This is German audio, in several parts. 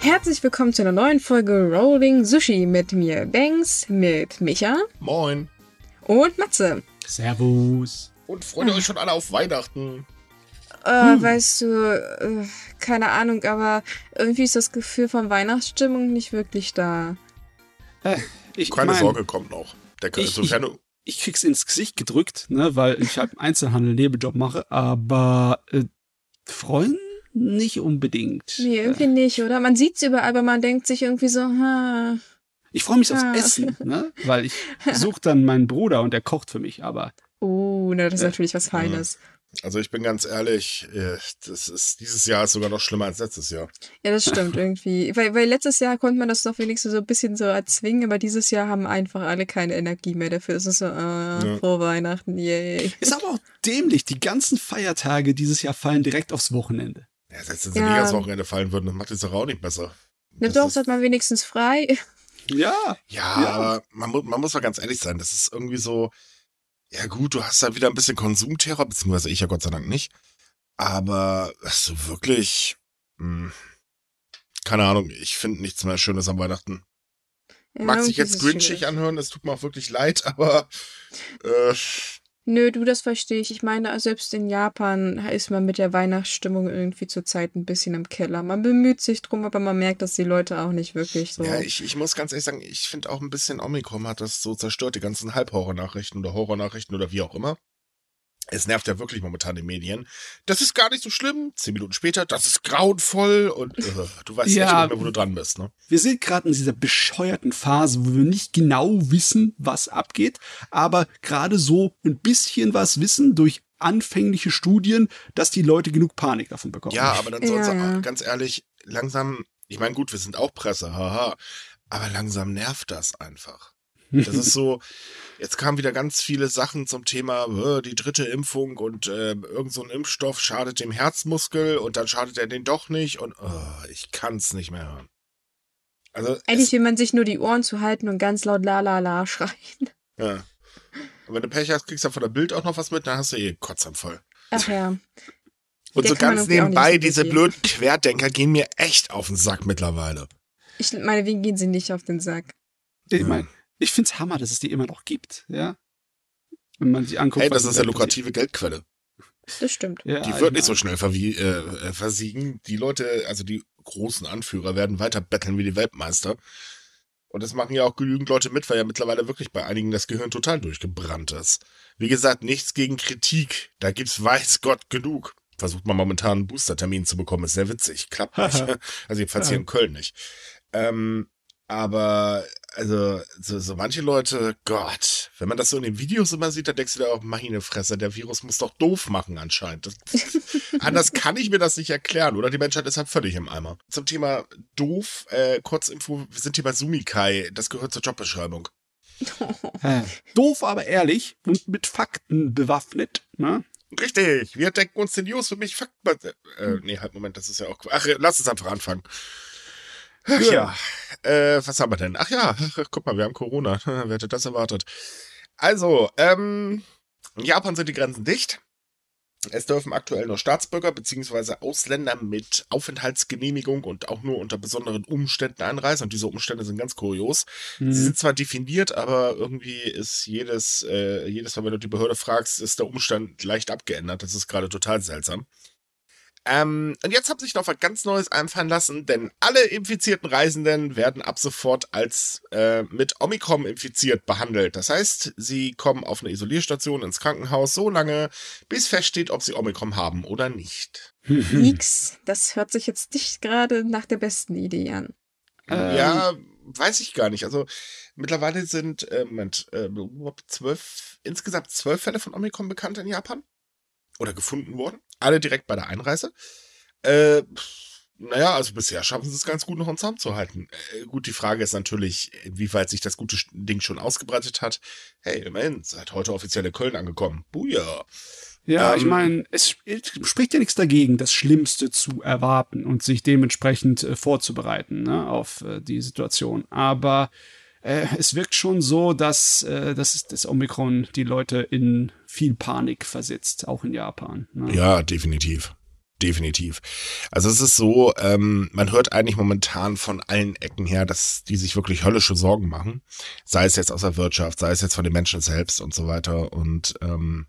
Herzlich willkommen zu einer neuen Folge Rolling Sushi mit mir, Banks, mit Micha Moin. und Matze. Servus. Und freut ihr euch schon alle auf Weihnachten? Äh, Weißt du, äh, keine Ahnung, aber irgendwie ist das Gefühl von Weihnachtsstimmung nicht wirklich da. Äh, ich Keine mein, Sorge, kommt noch. Der, Ich- sofern du, Ich krieg's ins Gesicht gedrückt, ne, weil ich halt im Einzelhandel Nebenjob mache, aber äh, freuen nicht unbedingt. Nee, irgendwie nicht, oder? Man sieht's überall, aber man denkt sich irgendwie so, ha. Ich freue mich aufs Ah. Essen, ne, weil ich suche dann meinen Bruder und der kocht für mich, aber Oh, na, das ist Äh, natürlich was Feines. also ich bin ganz ehrlich, äh, das ist, dieses Jahr ist sogar noch schlimmer als letztes Jahr. Ja, das stimmt irgendwie. Weil, weil letztes Jahr konnte man das doch wenigstens so ein bisschen so erzwingen, aber dieses Jahr haben einfach alle keine Energie mehr dafür. Es ist so, äh, Ja. frohe Weihnachten, yay. ist aber auch dämlich. Die ganzen Feiertage dieses Jahr fallen direkt aufs Wochenende. Ja, selbst wenn sie Ja. nicht ans Wochenende fallen würden, dann macht die Sache auch nicht besser. Na Das doch, ist- das hat man wenigstens frei. Ja, Ja, Ja. aber man, man muss mal ganz ehrlich sein, das ist irgendwie so, ja gut, du hast da wieder ein bisschen Konsumterror, beziehungsweise ich ja Gott sei Dank nicht. Aber so wirklich, mh, keine Ahnung, ich finde nichts mehr Schönes am Weihnachten. Ja, Mag sich jetzt es grinchig schwierig. anhören, es tut mir auch wirklich leid, aber äh, Nö, du, das verstehe ich. Ich meine, selbst in Japan ist man mit der Weihnachtsstimmung irgendwie zurzeit ein bisschen im Keller. Man bemüht sich drum, aber man merkt, dass die Leute auch nicht wirklich so. ja, ich, ich muss ganz ehrlich sagen, ich finde auch ein bisschen Omikron hat das so zerstört, die ganzen Halbhorror-Nachrichten oder Horror-Nachrichten oder wie auch immer. Es nervt ja wirklich momentan die Medien. Das ist gar nicht so schlimm. Zehn Minuten später, das ist grauenvoll und äh, du weißt Ja. echt nicht mehr, wo du dran bist. Ne? wir sind gerade in dieser bescheuerten Phase, wo wir nicht genau wissen, was abgeht, aber gerade so ein bisschen was wissen durch anfängliche Studien, dass die Leute genug Panik davon bekommen. Ja, aber dann soll's Ja, ja, ja. ganz ehrlich, langsam, ich meine, gut, wir sind auch Presse, haha, aber langsam nervt das einfach. Das ist so, jetzt kamen wieder ganz viele Sachen zum Thema äh, die dritte Impfung und äh, irgend so ein Impfstoff schadet dem Herzmuskel und dann schadet er den doch nicht und oh, ich kann's nicht mehr hören. Also, Eigentlich will man sich nur die Ohren zu halten und ganz laut la la la schreien. ja. Und wenn du Pech hast, kriegst du von der Bild auch noch was mit, dann hast du eh Kotzanfall. Ach ja. Und Der so ganz nebenbei, so diese blöden Querdenker gehen mir echt auf den Sack mittlerweile. Ich meine, wie gehen sie nicht auf den Sack? Ich meine, ich find's Hammer, dass es die immer noch gibt, ja. Wenn man sie anguckt. Hey, das ist ja Welt lukrative Geldquelle. Das stimmt. Ja, Die wird nicht so mein, schnell verwie äh, äh, versiegen. Die Leute, also die großen Anführer, werden weiter betteln wie die Weltmeister. Und das machen ja auch genügend Leute mit, weil ja mittlerweile wirklich bei einigen das Gehirn total durchgebrannt ist. Wie gesagt, nichts gegen Kritik. Da gibt's weiß Gott genug. Versucht man momentan einen Boostertermin zu bekommen, ist sehr witzig. Klappt nicht. also jedenfalls hier in Köln nicht. Ähm, aber, also, so, so manche Leute, Gott, wenn man das so in den Videos immer sieht, dann denkst du dir auch, meine Fresse, der Virus muss doch doof machen anscheinend. Das, anders kann ich mir das nicht erklären, oder? Die Menschheit ist halt völlig im Eimer. Zum Thema doof, äh, Kurzinfo, wir sind hier bei Sumikai, das gehört zur Jobbeschreibung. äh, doof, aber ehrlich und mit Fakten bewaffnet, ne? Richtig, wir denken uns den News für mich Fakt. Äh, nee, halt, Moment, das ist ja auch. Ach, lass uns einfach anfangen. Ach ja, äh, was haben wir denn? Ach ja, ach, guck mal, wir haben Corona. Wer hätte das erwartet? Also, ähm, in Japan sind die Grenzen dicht. Es dürfen aktuell nur Staatsbürger bzw. Ausländer mit Aufenthaltsgenehmigung und auch nur unter besonderen Umständen einreisen. Und diese Umstände sind ganz kurios. Sie Hm. sind zwar definiert, aber irgendwie ist jedes, äh, jedes Mal, wenn du die Behörde fragst, ist der Umstand leicht abgeändert. Das ist gerade total seltsam. Ähm, und jetzt haben sich noch was ganz Neues einfallen lassen, denn alle infizierten Reisenden werden ab sofort als äh, mit Omikron infiziert behandelt. Das heißt, sie kommen auf eine Isolierstation ins Krankenhaus so lange, bis feststeht, ob sie Omikron haben oder nicht. Nix. Das hört sich jetzt nicht gerade nach der besten Idee an. Ähm, Ja, weiß ich gar nicht. Also mittlerweile sind äh, Moment, äh, zwölf, insgesamt zwölf Fälle von Omikron bekannt in Japan. Oder gefunden worden. Alle direkt bei der Einreise. Äh, naja, also bisher schaffen sie es ganz gut noch Zaum zu halten. Äh, gut, die Frage ist natürlich, inwieweit sich das gute Ding schon ausgebreitet hat. Hey, immerhin, seit heute offiziell in Köln angekommen. Buja. Ja, ich Ähm, meine, es sp- spricht ja nichts dagegen, das Schlimmste zu erwarten und sich dementsprechend äh, vorzubereiten ne, auf äh, die Situation. Aber äh, es wirkt schon so, dass, äh, dass das Omikron die Leute in viel Panik versetzt, auch in Japan. Ne? Ja, definitiv. definitiv. Also es ist so, ähm, man hört eigentlich momentan von allen Ecken her, dass die sich wirklich höllische Sorgen machen. Sei es jetzt aus der Wirtschaft, sei es jetzt von den Menschen selbst und so weiter. Und ähm,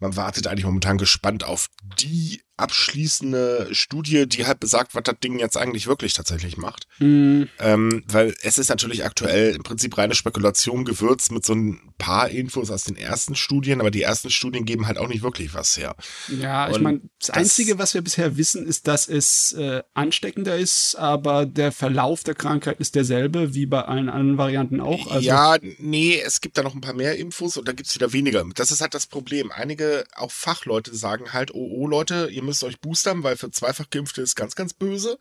man wartet eigentlich momentan gespannt auf die abschließende Studie, die halt besagt, was das Ding jetzt eigentlich wirklich tatsächlich macht. Mhm. Ähm, weil es ist natürlich aktuell im Prinzip reine Spekulation gewürzt mit so ein paar Infos aus den ersten Studien, aber die ersten Studien geben halt auch nicht wirklich was her. Ja, Und ich meine, das, das, Einzige, was wir bisher wissen, ist, dass es äh, ansteckender ist, aber der Verlauf der Krankheit ist derselbe wie bei allen anderen Varianten auch. Also ja, nee, es gibt da noch ein paar mehr Infos und da gibt es wieder weniger. Das ist halt das Problem. Einige, auch Fachleute sagen halt, oh, oh Leute, ihr müsst euch boostern, weil für zweifach Geimpfte ist ganz, ganz böse.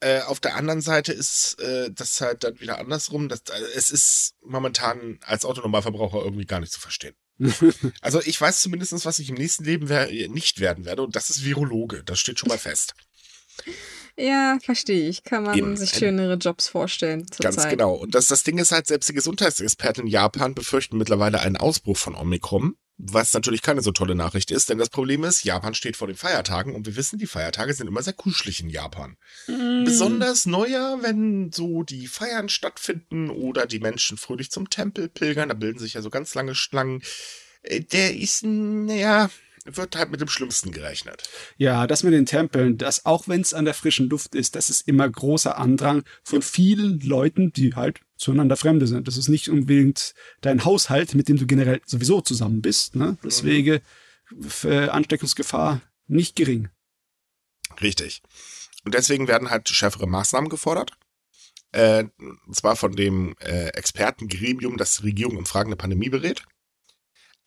Äh, auf der anderen Seite ist äh, das halt dann wieder andersrum. Das, äh, es ist momentan als Autonormalverbraucher irgendwie gar nicht zu verstehen. also ich weiß zumindest, was ich im nächsten Leben nicht werden werde und das ist Virologe. Das steht schon mal fest. Ja, verstehe ich. Kann man Eben. sich schönere Jobs vorstellen. Ganz Zeit. genau. Und das, das Ding ist halt, selbst die Gesundheitsexperten in Japan befürchten mittlerweile einen Ausbruch von Omikron. Was natürlich keine so tolle Nachricht ist, denn das Problem ist, Japan steht vor den Feiertagen und wir wissen, die Feiertage sind immer sehr kuschelig in Japan. Mm. Besonders Neujahr, wenn so die Feiern stattfinden oder die Menschen fröhlich zum Tempel pilgern, da bilden sich ja so ganz lange Schlangen. Äh, der ist, naja, wird halt mit dem Schlimmsten gerechnet. Ja, das mit den Tempeln, das auch wenn es an der frischen Luft ist, das ist immer großer Andrang von vielen Leuten, die halt zueinander Fremde sind. Das ist nicht unbedingt dein Haushalt, mit dem du generell sowieso zusammen bist. Ne? Deswegen äh, Ansteckungsgefahr nicht gering. Richtig. Und deswegen werden halt schärfere Maßnahmen gefordert. Äh, und zwar von dem äh, Expertengremium, das die Regierung in Fragen der Pandemie berät.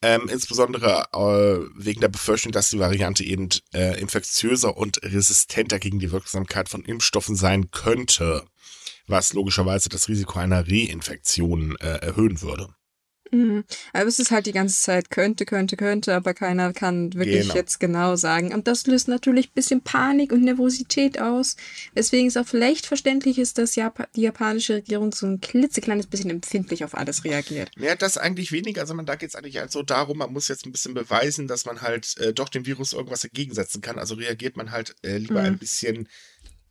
Ähm, insbesondere äh, wegen der Befürchtung, dass die Variante eben äh, infektiöser und resistenter gegen die Wirksamkeit von Impfstoffen sein könnte, was logischerweise das Risiko einer Reinfektion äh, erhöhen würde. Mhm. Aber es ist halt die ganze Zeit könnte, könnte, könnte, aber keiner kann wirklich genau. jetzt genau sagen. Und das löst natürlich ein bisschen Panik und Nervosität aus. Weswegen es auch vielleicht verständlich ist, dass Jap die japanische Regierung so ein klitzekleines bisschen empfindlich auf alles reagiert. Ja, das eigentlich weniger. Also man, da geht es eigentlich halt so darum, man muss jetzt ein bisschen beweisen, dass man halt äh, doch dem Virus irgendwas entgegensetzen kann. Also reagiert man halt äh, lieber mhm. ein bisschen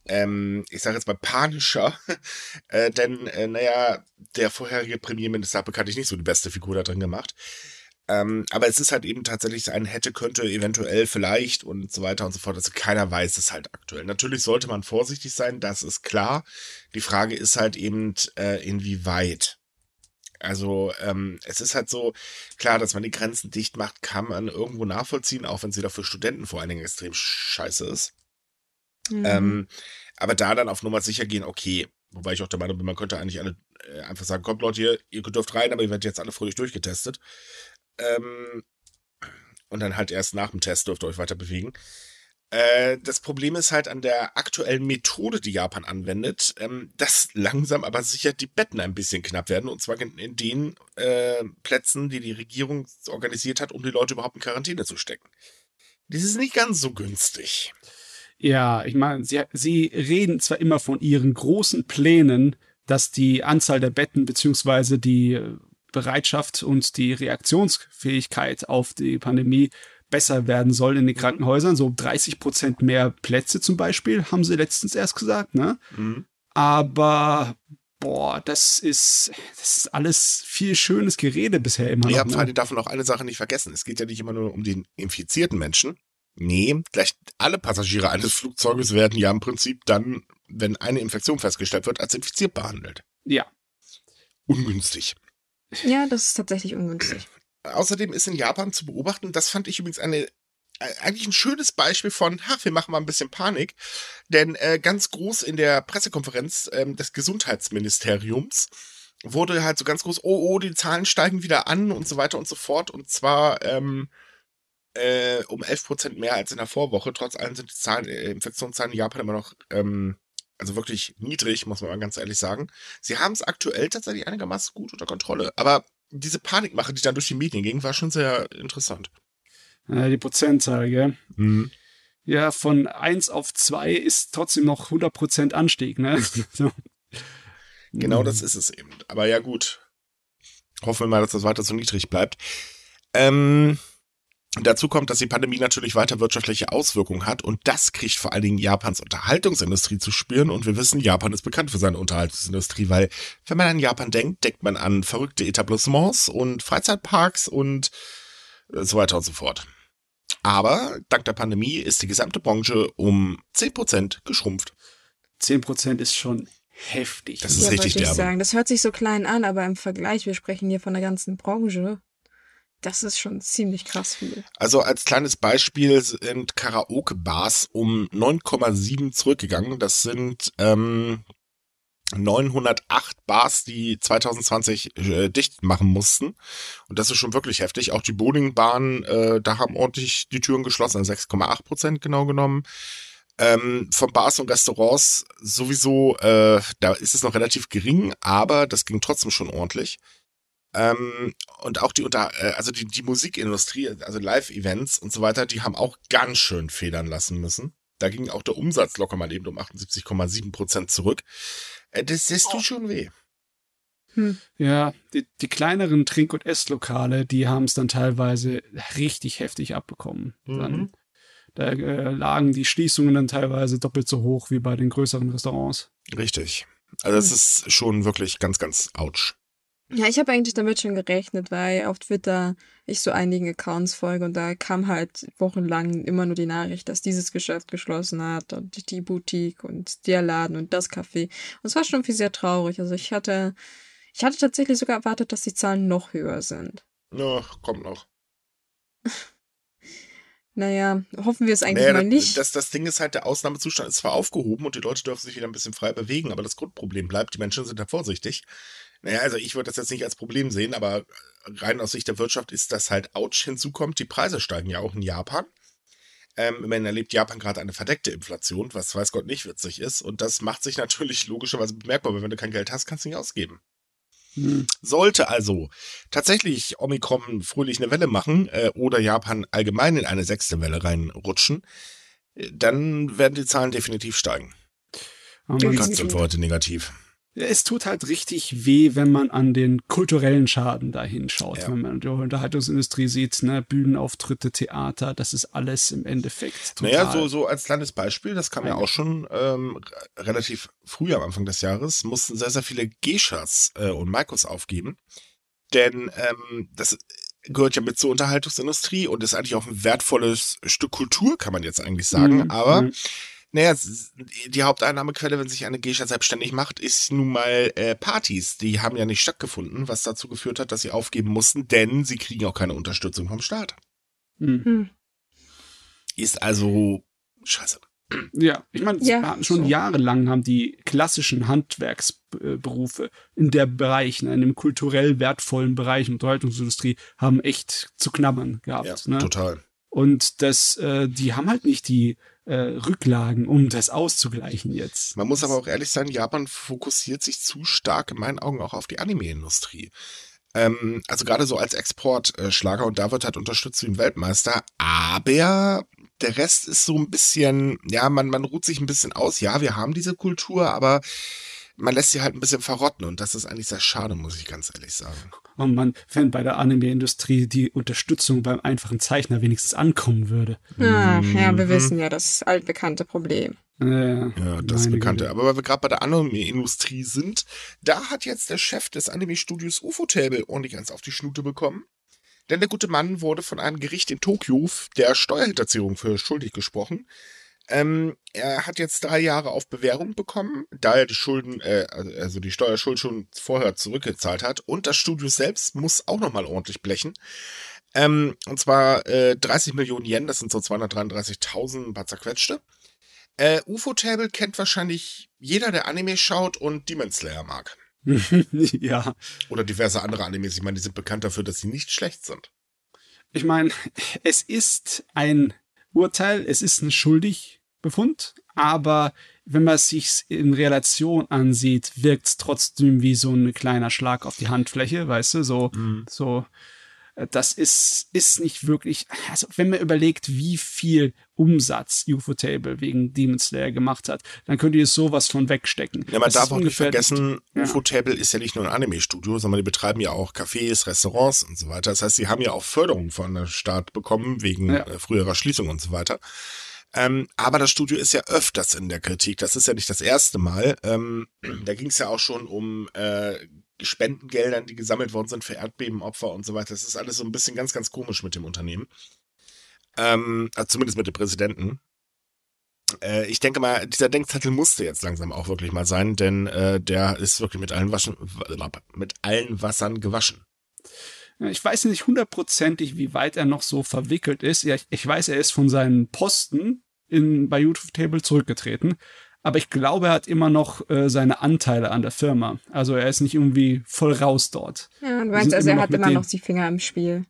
ähm, ich sage jetzt mal panischer, äh, denn, äh, naja, der vorherige Premierminister hat bekanntlich nicht so die beste Figur da drin gemacht. Ähm, aber es ist halt eben tatsächlich ein hätte, könnte, eventuell, vielleicht und so weiter und so fort. Also keiner weiß es halt aktuell. Natürlich sollte man vorsichtig sein, das ist klar. Die Frage ist halt eben, äh, inwieweit. Also ähm, es ist halt so, klar, dass man die Grenzen dicht macht, kann man irgendwo nachvollziehen, auch wenn sie da für Studenten vor allen Dingen extrem scheiße ist. Mhm. Ähm, aber da dann auf Nummer sicher gehen, okay. Wobei ich auch der Meinung bin, man könnte eigentlich alle äh, einfach sagen, kommt Leute, ihr, ihr dürft rein, aber ihr werdet jetzt alle fröhlich durchgetestet. Ähm, und dann halt erst nach dem Test dürft ihr euch weiter bewegen. Äh, das Problem ist halt an der aktuellen Methode, die Japan anwendet, ähm, dass langsam aber sicher die Betten ein bisschen knapp werden. Und zwar in, in den äh, Plätzen, die die Regierung organisiert hat, um die Leute überhaupt in Quarantäne zu stecken. Das ist nicht ganz so günstig. Ja, ich meine, sie, sie reden zwar immer von ihren großen Plänen, dass die Anzahl der Betten beziehungsweise die Bereitschaft und die Reaktionsfähigkeit auf die Pandemie besser werden soll in den mhm. Krankenhäusern. So 30 Prozent mehr Plätze zum Beispiel, haben sie letztens erst gesagt, ne? Mhm. Aber boah, das ist, das ist alles viel schönes Gerede bisher immer noch. Ja, vor allem darf man auch eine Sache nicht vergessen. Es geht ja nicht immer nur um den infizierten Menschen, Nee, gleich alle Passagiere eines Flugzeuges werden ja im Prinzip dann, wenn eine Infektion festgestellt wird, als infiziert behandelt. Ja. Ungünstig. Ja, das ist tatsächlich ungünstig. Außerdem ist in Japan zu beobachten, das fand ich übrigens eine äh, eigentlich ein schönes Beispiel von, ha, wir machen mal ein bisschen Panik. Denn äh, ganz groß in der Pressekonferenz ähm, des Gesundheitsministeriums wurde halt so ganz groß, oh, oh, die Zahlen steigen wieder an und so weiter und so fort. Und zwar ähm, äh, um 11 Prozent mehr als in der Vorwoche. Trotz allem sind die Zahlen, äh, Infektionszahlen in Japan immer noch, ähm, also wirklich niedrig, muss man mal ganz ehrlich sagen. Sie haben es aktuell tatsächlich einigermaßen gut unter Kontrolle. Aber diese Panikmache, die dann durch die Medien ging, war schon sehr interessant. Ja, die Prozentzahl, gell? Mhm. Ja, von 1 auf 2 ist trotzdem noch 100% Anstieg, ne? so. Genau das ist es eben. Aber ja, gut. Hoffen wir mal, dass das weiter so niedrig bleibt. Ähm, Dazu kommt, dass die Pandemie natürlich weiter wirtschaftliche Auswirkungen hat und das kriegt vor allen Dingen Japans Unterhaltungsindustrie zu spüren und wir wissen, Japan ist bekannt für seine Unterhaltungsindustrie, weil wenn man an Japan denkt, denkt man an verrückte Etablissements und Freizeitparks und so weiter und so fort. Aber dank der Pandemie ist die gesamte Branche um 10% geschrumpft. 10% ist schon heftig. Das ist ja, richtig derbe. Sagen. Das hört sich so klein an, aber im Vergleich, wir sprechen hier von der ganzen Branche. Das ist schon ziemlich krass viel. Also als kleines Beispiel sind Karaoke-Bars um 9,7 zurückgegangen. Das sind ähm, 908 Bars, die 2020 äh, dicht machen mussten. Und das ist schon wirklich heftig. Auch die Bowlingbahnen, äh, da haben ordentlich die Türen geschlossen, also 6,8 Prozent genau genommen. Ähm, von Bars und Restaurants sowieso, äh, da ist es noch relativ gering, aber das ging trotzdem schon ordentlich. Ähm, und auch die unter, äh, also die, die Musikindustrie, also Live-Events und so weiter, die haben auch ganz schön federn lassen müssen. Da ging auch der Umsatz locker mal eben um 78,7 Prozent zurück. Äh, das, das tut schon weh. Hm. Ja, die, die, kleineren Trink- und Esslokale, die haben es dann teilweise richtig heftig abbekommen. Mhm. Dann, da äh, lagen die Schließungen dann teilweise doppelt so hoch wie bei den größeren Restaurants. Richtig. Also es hm. ist schon wirklich ganz, ganz ouch. Ja, ich habe eigentlich damit schon gerechnet, weil auf Twitter ich so einigen Accounts folge und da kam halt wochenlang immer nur die Nachricht, dass dieses Geschäft geschlossen hat und die Boutique und der Laden und das Café. Und es war schon viel sehr traurig. Also ich hatte, ich hatte tatsächlich sogar erwartet, dass die Zahlen noch höher sind. Ja, kommt noch. Naja, hoffen wir es eigentlich naja, mal nicht. Das, das Ding ist halt, der Ausnahmezustand ist zwar aufgehoben und die Leute dürfen sich wieder ein bisschen frei bewegen, aber das Grundproblem bleibt, die Menschen sind da vorsichtig. Naja, also ich würde das jetzt nicht als Problem sehen, aber rein aus Sicht der Wirtschaft ist das halt ouch. Hinzukommt, die Preise steigen ja auch in Japan. Ähm, immerhin erlebt Japan gerade eine verdeckte Inflation, was weiß Gott nicht witzig ist. Und das macht sich natürlich logischerweise bemerkbar, weil wenn du kein Geld hast, kannst du nicht ausgeben. Hm. Sollte also tatsächlich Omikron fröhlich eine Welle machen äh, oder Japan allgemein in eine sechste Welle reinrutschen, äh, dann werden die Zahlen definitiv steigen. Oh, Ganz sind für heute negativ es tut halt richtig weh, wenn man an den kulturellen Schaden da hinschaut. Ja. Wenn man die Unterhaltungsindustrie sieht, ne, Bühnenauftritte, Theater, das ist alles im Endeffekt total. Naja, so, so als kleines Beispiel, das kam ja auch schon ähm, relativ früh am Anfang des Jahres, mussten sehr, sehr viele Geishas äh, und Maikos aufgeben. Denn ähm, das gehört ja mit zur Unterhaltungsindustrie und ist eigentlich auch ein wertvolles Stück Kultur, kann man jetzt eigentlich sagen. Mhm. Aber mhm naja, die Haupteinnahmequelle, wenn sich eine Geisha selbstständig macht, ist nun mal äh, Partys. Die haben ja nicht stattgefunden, was dazu geführt hat, dass sie aufgeben mussten, denn sie kriegen auch keine Unterstützung vom Staat. Mhm. Ist also scheiße. Ja, ich meine, ja, schon so. jahrelang haben die klassischen Handwerksberufe in der Bereich, ne, in dem kulturell wertvollen Bereich Unterhaltungsindustrie, haben echt zu knabbern gehabt. Ja, ne? total. Und das, äh, die haben halt nicht die äh, Rücklagen, um das auszugleichen jetzt. Man muss aber auch ehrlich sein, Japan fokussiert sich zu stark in meinen Augen auch auf die Anime-Industrie. Ähm, also gerade so als Exportschlager und da wird halt unterstützt wie ein Weltmeister, aber der Rest ist so ein bisschen, ja, man, man ruht sich ein bisschen aus. Ja, wir haben diese Kultur, aber man lässt sie halt ein bisschen verrotten und das ist eigentlich sehr schade, muss ich ganz ehrlich sagen. Und man, wenn bei der Anime-Industrie die Unterstützung beim einfachen Zeichner wenigstens ankommen würde. Ach, ja, wir mhm. wissen ja, das altbekannte Problem. Ja, ja das Bekannte. Güte. Aber weil wir gerade bei der Anime-Industrie sind, da hat jetzt der Chef des Anime-Studios UFO-Table ordentlich eins auf die Schnute bekommen. Denn der gute Mann wurde von einem Gericht in Tokio der Steuerhinterziehung für schuldig gesprochen. Ähm, er hat jetzt drei Jahre auf Bewährung bekommen, da er die Schulden, äh, also die Steuerschuld schon vorher zurückgezahlt hat. Und das Studio selbst muss auch nochmal ordentlich blechen. Ähm, und zwar äh, 30 Millionen Yen, das sind so 233.000, ein paar zerquetschte. Äh, UFO-Table kennt wahrscheinlich jeder, der Anime schaut und Demon Slayer mag. ja. Oder diverse andere Animes. Ich meine, die sind bekannt dafür, dass sie nicht schlecht sind. Ich meine, es ist ein Urteil, es ist ein Schuldigbefund, aber wenn man es sich in Relation ansieht, wirkt es trotzdem wie so ein kleiner Schlag auf die Handfläche, weißt du, so, mhm. so, Äh, das ist, ist nicht wirklich, also wenn man überlegt, wie viel Umsatz UFO-Table wegen Demon Slayer gemacht hat, dann könnt ihr sowas von wegstecken. Ja, man das darf auch nicht vergessen, ja. UFO-Table ist ja nicht nur ein Anime-Studio, sondern die betreiben ja auch Cafés, Restaurants und so weiter. Das heißt, sie haben ja auch Förderung von der Staat bekommen, wegen ja. Äh, früherer Schließung und so weiter. Ähm, aber das Studio ist ja öfters in der Kritik. Das ist ja nicht das erste Mal. Ähm, da ging es ja auch schon um äh, Spendengeldern, die gesammelt worden sind für Erdbebenopfer und so weiter. Das ist alles so ein bisschen ganz, ganz komisch mit dem Unternehmen. Ähm, also zumindest mit dem Präsidenten. Äh, ich denke mal, dieser Denkzettel musste jetzt langsam auch wirklich mal sein, denn äh, der ist wirklich mit allen, Waschen, mit allen Wassern gewaschen. Ich weiß nicht hundertprozentig, wie weit er noch so verwickelt ist. Ich weiß, er ist von seinen Posten in, bei YouTube Table zurückgetreten. Aber ich glaube, er hat immer noch äh, seine Anteile an der Firma. Also er ist nicht irgendwie voll raus dort. Ja, du meinst also, er hat immer noch die Finger im Spiel.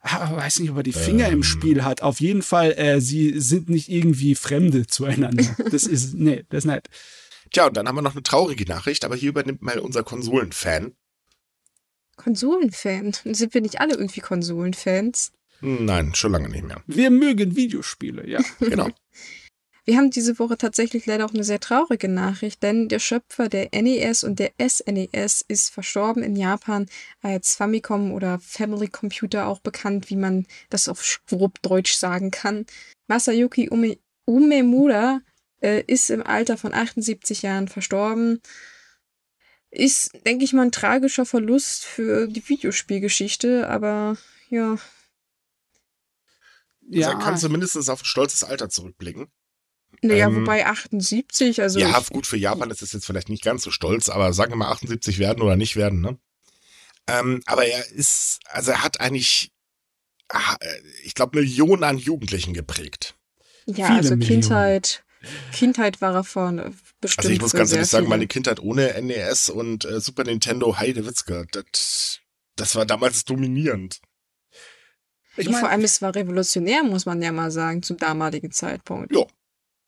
Ah, ich weiß nicht, ob er die Finger ähm. im Spiel hat. Auf jeden Fall, äh, sie sind nicht irgendwie Fremde zueinander. Das ist, nee, das ist nett. Tja, und dann haben wir noch eine traurige Nachricht, aber hier übernimmt mal unser Konsolenfan. Konsolenfan? Sind wir nicht alle irgendwie Konsolenfans? Nein, schon lange nicht mehr. Wir mögen Videospiele, ja. genau. Wir haben diese Woche tatsächlich leider auch eine sehr traurige Nachricht, denn der Schöpfer der NES und der SNES ist verstorben in Japan als Famicom oder Family Computer auch bekannt, wie man das auf grob Deutsch sagen kann. Masayuki Ume Umemura äh, ist im Alter von 78 Jahren verstorben. Ist, denke ich mal, ein tragischer Verlust für die Videospielgeschichte, aber ja. Ja, also kann zumindest auf ein stolzes Alter zurückblicken. Naja, ähm, wobei 78, also. Ja, gut, für Japan ist es jetzt vielleicht nicht ganz so stolz, aber sagen wir mal 78 werden oder nicht werden, ne? Ähm, aber er ist, also er hat eigentlich, ich glaube, Millionen an Jugendlichen geprägt. Ja, Viele also Millionen. Kindheit, Kindheit war er vorne. Bestimmt also ich muss ganz ehrlich sagen, meine Kindheit ohne NES und äh, Super Nintendo Heidewitzka, das, das war damals dominierend. Ich mein, vor allem, es war revolutionär, muss man ja mal sagen, zum damaligen Zeitpunkt. Ja,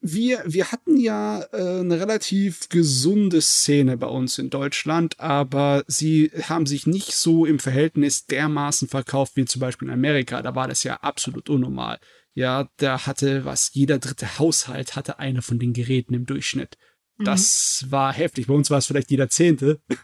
wir, wir hatten ja äh, eine relativ gesunde Szene bei uns in Deutschland, aber sie haben sich nicht so im Verhältnis dermaßen verkauft wie zum Beispiel in Amerika. Da war das ja absolut unnormal. Ja, da hatte was, jeder dritte Haushalt hatte eine von den Geräten im Durchschnitt. Das mhm. war heftig. Bei uns war es vielleicht jeder Zehnte.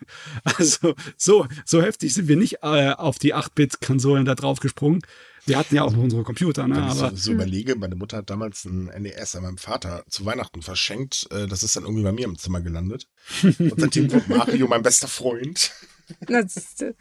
Also so, so heftig sind wir nicht äh, auf die 8-Bit-Konsolen da drauf gesprungen. Wir hatten ja auch noch unsere Computer, ne? Wenn ich aber, so, so überlege, meine Mutter hat damals ein NES an meinem Vater zu Weihnachten verschenkt. Äh, das ist dann irgendwie bei mir im Zimmer gelandet. Und seitdem wird Mario mein bester Freund. Das ist, äh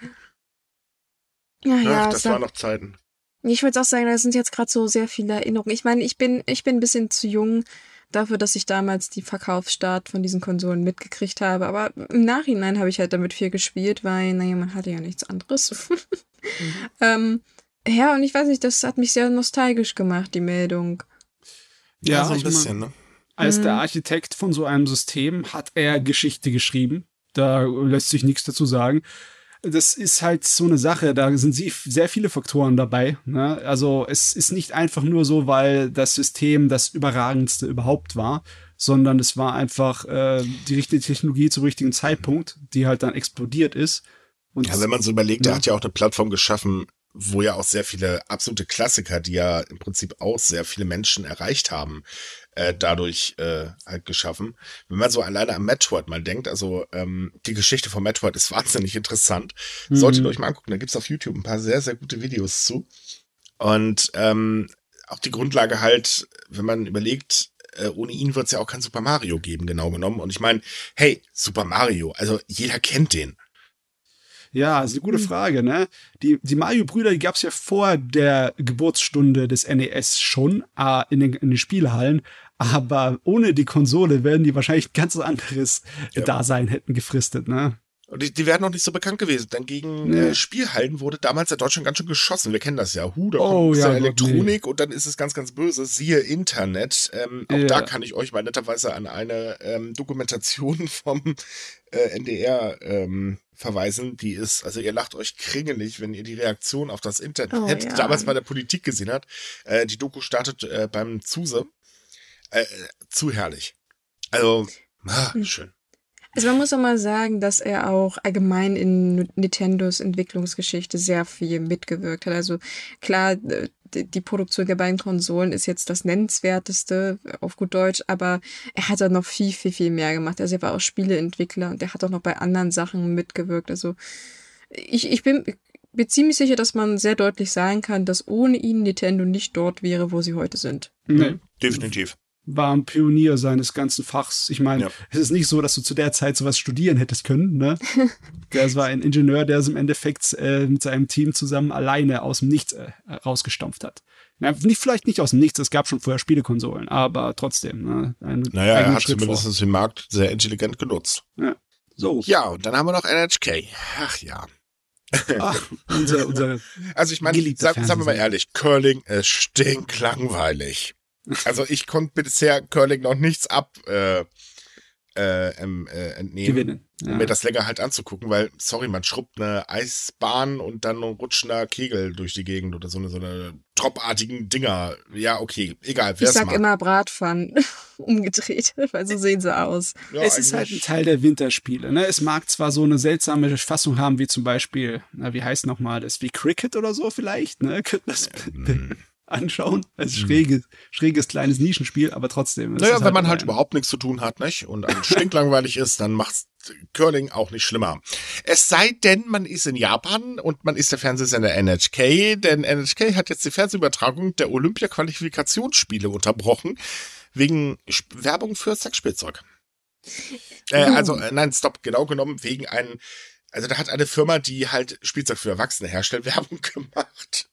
ja, ja, Ach, das waren noch Zeiten. Ich würde auch sagen, da sind jetzt gerade so sehr viele Erinnerungen. Ich meine, ich bin, ich bin ein bisschen zu jung dafür, dass ich damals die Verkaufsstart von diesen Konsolen mitgekriegt habe. Aber im Nachhinein habe ich halt damit viel gespielt, weil, naja, man hatte ja nichts anderes. mhm. ähm, ja, und ich weiß nicht, das hat mich sehr nostalgisch gemacht, die Meldung. Ja, ja so ein bisschen, ne? Als mhm. der Architekt von so einem System hat er Geschichte geschrieben. Da lässt sich nichts dazu sagen. Das ist halt so eine Sache, da sind sehr viele Faktoren dabei. Ne? Also es ist nicht einfach nur so, weil das System das überragendste überhaupt war, sondern es war einfach äh, die richtige Technologie zum richtigen Zeitpunkt, die halt dann explodiert ist. Und ja, wenn man so überlegt, ja. er hat ja auch eine Plattform geschaffen, wo ja auch sehr viele absolute Klassiker, die ja im Prinzip auch sehr viele Menschen erreicht haben, äh, dadurch äh, halt geschaffen. Wenn man so alleine an Metroid mal denkt, also ähm, die Geschichte von Metroid ist wahnsinnig interessant. Mhm. Solltet ihr euch mal angucken, da gibt's auf YouTube ein paar sehr, sehr gute Videos zu. Und ähm, auch die Grundlage halt, wenn man überlegt, äh, ohne ihn wird's ja auch kein Super Mario geben, genau genommen. Und ich meine, hey, Super Mario, also jeder kennt den. Ja, ist eine gute hm. Frage, ne? Die, die Mario-Brüder, die gab es ja vor der Geburtsstunde des NES schon äh, in, den, in den Spielhallen, aber ohne die Konsole werden die wahrscheinlich ein ganz anderes ja. Dasein hätten gefristet, ne? Und die, die wären noch nicht so bekannt gewesen, denn gegen nee. äh, Spielhallen wurde damals in Deutschland ganz schön geschossen. Wir kennen das ja. Hu, da oh, kommt ja, Elektronik nee. und dann ist es ganz, ganz böse. Siehe Internet. Ähm, auch ja. da kann ich euch mal netterweise an eine ähm, Dokumentation vom äh, NDR ähm, verweisen. Die ist, also ihr lacht euch kringelig, wenn ihr die Reaktion auf das Internet oh, ja. damals bei der Politik gesehen habt. Äh, die Doku startet äh, beim Zuse. Äh, zu herrlich. Also, ah, hm. schön. Also man muss auch mal sagen, dass er auch allgemein in Nintendos Entwicklungsgeschichte sehr viel mitgewirkt hat. Also klar, äh, die Produktion der beiden Konsolen ist jetzt das nennenswerteste auf gut Deutsch, aber er hat da noch viel, viel, viel mehr gemacht. Also er war auch Spieleentwickler und er hat auch noch bei anderen Sachen mitgewirkt. Also ich, ich bin, bin ziemlich sicher, dass man sehr deutlich sagen kann, dass ohne ihn Nintendo nicht dort wäre, wo sie heute sind. Nee, definitiv war ein Pionier seines ganzen Fachs. Ich meine, ja. es ist nicht so, dass du zu der Zeit sowas studieren hättest können. Ne? der war ein Ingenieur, der es im Endeffekt äh, mit seinem Team zusammen alleine aus dem Nichts äh, rausgestampft hat. Ja, nicht, vielleicht nicht aus dem Nichts, es gab schon vorher Spielekonsolen, aber trotzdem. Ne? Ein, naja, er hat Schritt zumindest vor. den Markt sehr intelligent genutzt. Ja. So. Ja, und dann haben wir noch NHK. Ach ja. Ach, unser, unser also ich meine, sag, sagen wir mal ehrlich, Curling ist stinklangweilig. Also ich konnte bisher Curling noch nichts ab äh, äh, äh, entnehmen, Gewinnen, ja. um mir das länger halt anzugucken, weil, sorry, man schrubbt eine Eisbahn und dann rutscht ein Kegel durch die Gegend oder so eine, so eine dropartigen Dinger. Ja, okay, egal. Ich sag mag. immer Bratpfannen umgedreht, weil so sehen sie aus. Ja, es ist halt ein Teil der Winterspiele. Ne? Es mag zwar so eine seltsame Fassung haben, wie zum Beispiel, na, wie heißt nochmal das, wie Cricket oder so vielleicht, ne? Das, ähm, anschauen. Als mhm. schräges, schräges kleines Nischenspiel, aber trotzdem. Naja, wenn halt man halt überhaupt nichts zu tun hat, nicht? Und ein stinklangweilig ist, dann macht's Curling auch nicht schlimmer. Es sei denn, man ist in Japan und man ist der Fernsehsender NHK, denn NHK hat jetzt die Fernsehübertragung der Olympia-Qualifikationsspiele unterbrochen, wegen Werbung für Sexspielzeug. Äh, oh. also, äh, nein, stopp, genau genommen, wegen einem, also da hat eine Firma, die halt Spielzeug für Erwachsene herstellt, Werbung gemacht.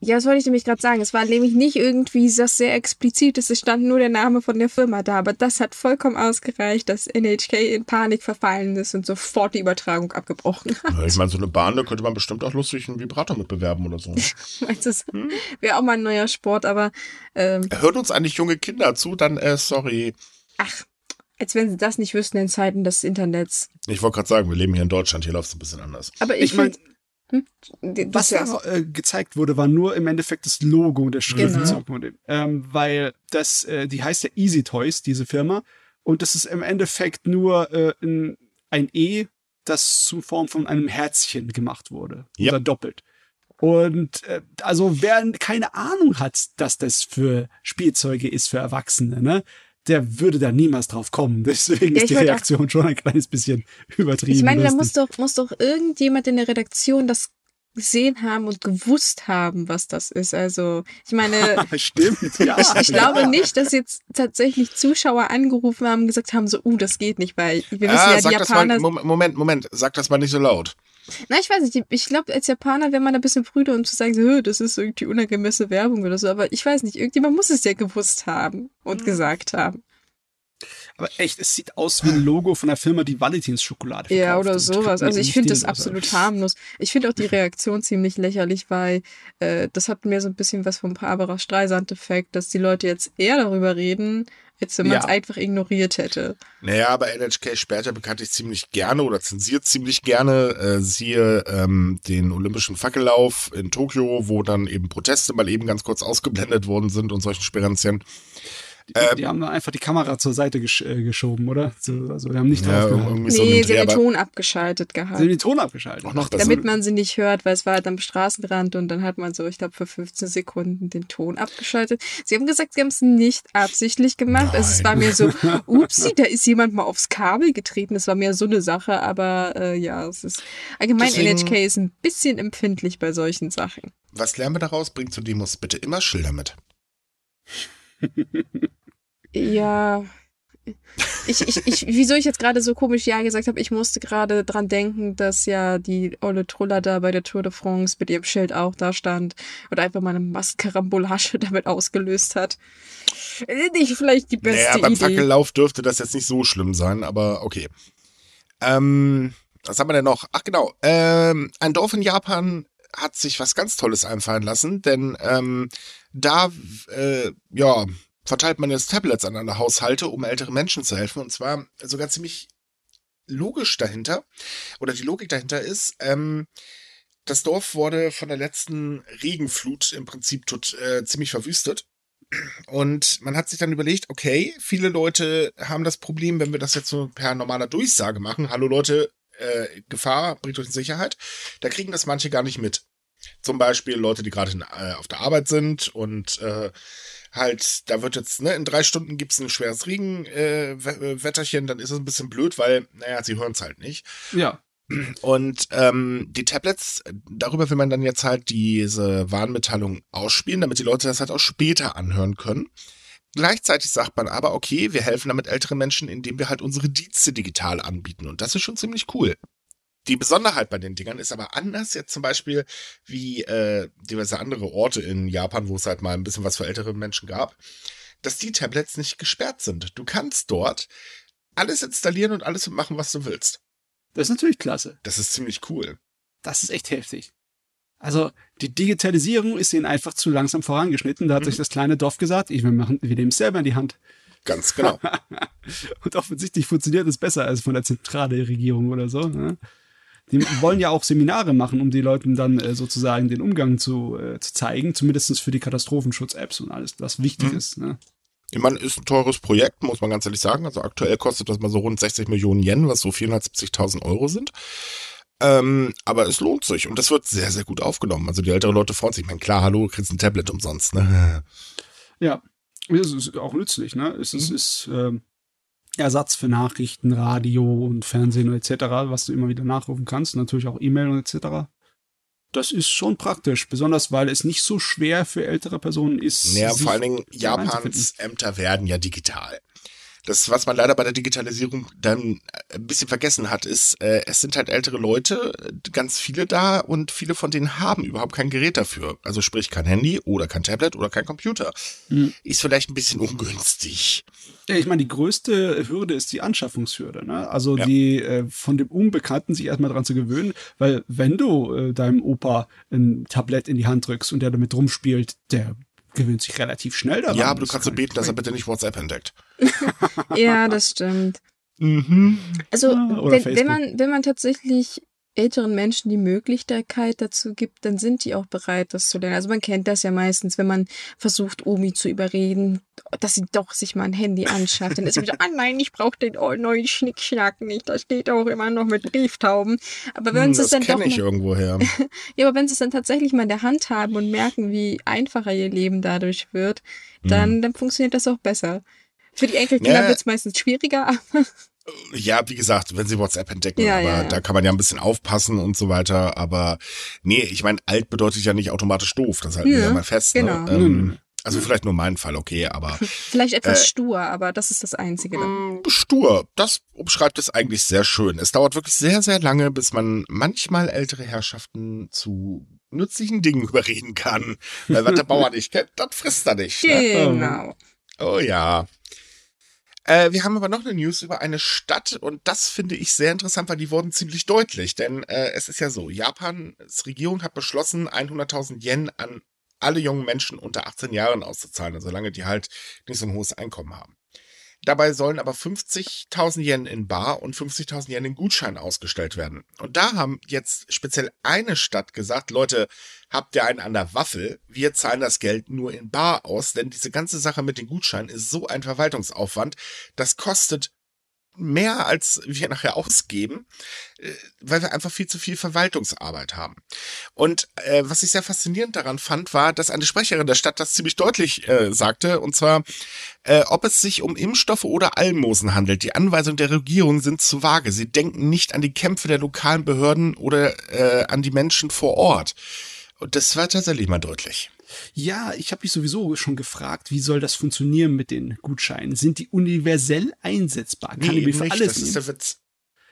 Ja, das wollte ich nämlich gerade sagen. Es war nämlich nicht irgendwie das sehr explizit, es stand nur der Name von der Firma da, aber das hat vollkommen ausgereicht, dass NHK in Panik verfallen ist und sofort die Übertragung abgebrochen hat. Ich meine, so eine Bahn, da könnte man bestimmt auch lustig einen Vibrator mit bewerben oder so. Meinst du, hm? wäre auch mal ein neuer Sport, aber. Ähm, Hört uns eigentlich junge Kinder zu, dann, äh, sorry. Ach, als wenn sie das nicht wüssten in Zeiten des Internets. Ich wollte gerade sagen, wir leben hier in Deutschland, hier läuft es ein bisschen anders. Aber ich, ich meine, hm? Was da äh, gezeigt wurde, war nur im Endeffekt das Logo der Schriftzug. Genau. Ähm, weil das, äh, die heißt ja Easy Toys, diese Firma. Und das ist im Endeffekt nur äh, ein, ein E, das zu Form von einem Herzchen gemacht wurde. Ja. Oder doppelt. Und äh, also wer keine Ahnung hat, dass das für Spielzeuge ist für Erwachsene, ne? Der würde da niemals drauf kommen. Deswegen ja, ist die Reaktion schon ein kleines bisschen übertrieben. Ich meine, da muss doch, muss doch irgendjemand in der Redaktion das gesehen haben und gewusst haben, was das ist. Also, ich meine, stimmt, ja. Ich, ich glaube nicht, dass jetzt tatsächlich Zuschauer angerufen haben und gesagt haben, so, uh, das geht nicht, weil wir wissen ah, ja, die Japaner. Mal, Moment, Moment, sag das mal nicht so laut. Na, ich weiß nicht. Ich glaube, als Japaner wäre man ein bisschen prüder, um zu sagen, so, das ist irgendwie unangemessene Werbung oder so. Aber ich weiß nicht, irgendjemand muss es ja gewusst haben und mhm. gesagt haben. Aber echt, es sieht aus wie ein Logo von einer Firma, die Valentins Schokolade verkauft. Ja, oder sowas. Also ich finde das absolut harmlos. Ich finde auch die Reaktion ziemlich lächerlich, weil äh, das hat mir so ein bisschen was vom Barbara Streisand-Effekt, dass die Leute jetzt eher darüber reden, als wenn man es ja. einfach ignoriert hätte. Naja, aber NHK sperrt ja bekanntlich ziemlich gerne oder zensiert ziemlich gerne, äh, siehe ähm, den Olympischen Fackellauf in Tokio, wo dann eben Proteste mal eben ganz kurz ausgeblendet worden sind und solchen Sperrenzien. Die, ähm, die haben dann einfach die Kamera zur Seite gesch äh, geschoben, oder? So, also wir haben nicht ja, drauf Nee, so sie haben den Ton abgeschaltet gehabt. Sie haben den Ton abgeschaltet. Auch noch Damit man sie nicht hört, weil es war halt am Straßenrand und dann hat man so, ich glaube, für 15 Sekunden den Ton abgeschaltet. Sie haben gesagt, sie haben es nicht absichtlich gemacht. Nein. Also es war mir so, upsi, da ist jemand mal aufs Kabel getreten. Das war mehr so eine Sache, aber äh, ja, es ist allgemein Deswegen, NHK ist ein bisschen empfindlich bei solchen Sachen. Was lernen wir daraus? Bringt zu Demos bitte immer Schilder mit. Ja. Ich, ich, ich, wieso ich jetzt gerade so komisch Ja gesagt habe, ich musste gerade dran denken, dass ja die Olle Truller da bei der Tour de France mit ihrem Schild auch da stand und einfach mal eine Maskenkarambolage damit ausgelöst hat. Nicht vielleicht die beste naja, beim Idee. Fackellauf dürfte das jetzt nicht so schlimm sein, aber okay. Ähm, was haben wir denn noch? Ach genau, ähm, ein Dorf in Japan hat sich was ganz Tolles einfallen lassen, denn ähm, da, äh, ja, verteilt man jetzt Tablets an alle Haushalte, um älteren Menschen zu helfen. Und zwar sogar ziemlich logisch dahinter, oder die Logik dahinter ist, ähm, das Dorf wurde von der letzten Regenflut im Prinzip tot, äh, ziemlich verwüstet. Und man hat sich dann überlegt, okay, viele Leute haben das Problem, wenn wir das jetzt so per normaler Durchsage machen, hallo Leute, äh, Gefahr, bringt euch in Sicherheit, da kriegen das manche gar nicht mit. Zum Beispiel Leute, die gerade äh, auf der Arbeit sind und äh, halt, da wird jetzt, ne, in drei Stunden gibt's ein schweres Regenwetterchen, äh, dann ist es ein bisschen blöd, weil, naja, sie hören es halt nicht. Ja. Und ähm, die Tablets, darüber will man dann jetzt halt diese Warnmitteilung ausspielen, damit die Leute das halt auch später anhören können. Gleichzeitig sagt man aber, okay, wir helfen damit älteren Menschen, indem wir halt unsere Dienste digital anbieten. Und das ist schon ziemlich cool. Die Besonderheit bei den Dingern ist aber anders jetzt zum Beispiel wie äh, diverse andere Orte in Japan, wo es halt mal ein bisschen was für ältere Menschen gab, dass die Tablets nicht gesperrt sind. Du kannst dort alles installieren und alles machen, was du willst. Das ist natürlich klasse. Das ist ziemlich cool. Das ist echt heftig. Also die Digitalisierung ist ihnen einfach zu langsam vorangeschnitten. Da hat mhm. sich das kleine Dorf gesagt, ich, wir, machen, wir nehmen es selber in die Hand. Ganz genau. und offensichtlich funktioniert es besser als von der zentralen Regierung oder so. Ne? Die wollen ja auch Seminare machen, um die Leuten dann äh, sozusagen den Umgang zu, äh, zu zeigen, zumindest für die Katastrophenschutz-Apps und alles, was wichtig mhm. ist. Ne? Ich meine, ist ein teures Projekt, muss man ganz ehrlich sagen. Also aktuell kostet das mal so rund 60 Millionen Yen, was so 470.000 Euro sind. Ähm, aber es lohnt sich und das wird sehr, sehr gut aufgenommen. Also die älteren Leute freuen sich. Ich meine, klar, hallo, du kriegst ein Tablet umsonst, ne? Ja, es ist auch nützlich, ne? Es ist, mhm. ist ähm, Ersatz für Nachrichten, Radio und Fernsehen etc., was du immer wieder nachrufen kannst. Natürlich auch E-Mail und etc. Das ist schon praktisch, besonders weil es nicht so schwer für ältere Personen ist. Naja, vor allen Dingen Japans Ämter werden ja digital. Das, was man leider bei der Digitalisierung dann ein bisschen vergessen hat, ist, äh, es sind halt ältere Leute, ganz viele da und viele von denen haben überhaupt kein Gerät dafür. Also sprich kein Handy oder kein Tablet oder kein Computer. Mhm. Ist vielleicht ein bisschen ungünstig. Ja, ich meine, die größte Hürde ist die Anschaffungshürde. Ne? Also ja. die äh, von dem Unbekannten sich erstmal dran zu gewöhnen, weil wenn du äh, deinem Opa ein Tablett in die Hand drückst und der damit rumspielt, der gewöhnt sich relativ schnell daran. Ja, aber du kannst so beten, dass er bitte nicht WhatsApp entdeckt. ja, das stimmt. Mhm. Also, ja, wenn, wenn, man, wenn man tatsächlich älteren Menschen die Möglichkeit dazu gibt, dann sind die auch bereit, das zu lernen. Also man kennt das ja meistens, wenn man versucht, Omi zu überreden, dass sie doch sich mal ein Handy anschafft. Dann ist sie wieder, ah nein, ich brauche den neuen Schnickschnack nicht. Da steht auch immer noch mit Brieftauben. Aber wenn hm, sie es dann doch. ich irgendwo her. ja, aber wenn sie es dann tatsächlich mal in der Hand haben und merken, wie einfacher ihr Leben dadurch wird, dann, hm. dann funktioniert das auch besser. Für die Enkelkinder ja. wird es meistens schwieriger, aber. Ja, wie gesagt, wenn sie WhatsApp entdecken, ja, aber ja, ja. da kann man ja ein bisschen aufpassen und so weiter. Aber nee, ich meine, alt bedeutet ja nicht automatisch doof. Das halten wir ja mal fest. Ne? Genau. Ne? Ähm, also vielleicht nur mein Fall, okay, aber. Vielleicht etwas äh, stur, aber das ist das Einzige. Dann. Mm, stur, das umschreibt es eigentlich sehr schön. Es dauert wirklich sehr, sehr lange, bis man manchmal ältere Herrschaften zu nützlichen Dingen überreden kann. Weil was der Bauer nicht kennt, das frisst er nicht. Ne? Genau. Oh ja. Äh, wir haben aber noch eine News über eine Stadt und das finde ich sehr interessant, weil die wurden ziemlich deutlich. Denn äh, es ist ja so, Japans Regierung hat beschlossen, 100.000 Yen an alle jungen Menschen unter 18 Jahren auszuzahlen, solange die halt nicht so ein hohes Einkommen haben. Dabei sollen aber 50.000 Yen in Bar und 50.000 Yen in Gutschein ausgestellt werden. Und da haben jetzt speziell eine Stadt gesagt, Leute, habt ihr einen an der Waffel? Wir zahlen das Geld nur in Bar aus, denn diese ganze Sache mit den Gutscheinen ist so ein Verwaltungsaufwand. Das kostet mehr, als wir nachher ausgeben, äh, weil wir einfach viel zu viel Verwaltungsarbeit haben. Und äh, was ich sehr faszinierend daran fand, war, dass eine Sprecherin der Stadt das ziemlich deutlich äh, sagte, und zwar, äh, ob es sich um Impfstoffe oder Almosen handelt. Die Anweisungen der Regierung sind zu vage. Sie denken nicht an die Kämpfe der lokalen Behörden oder äh, an die Menschen vor Ort. Und das war tatsächlich mal deutlich. Ja, ich habe mich sowieso schon gefragt, wie soll das funktionieren mit den Gutscheinen? Sind die universell einsetzbar? Kann nee, ich mir für nicht. alles das ist der Witz.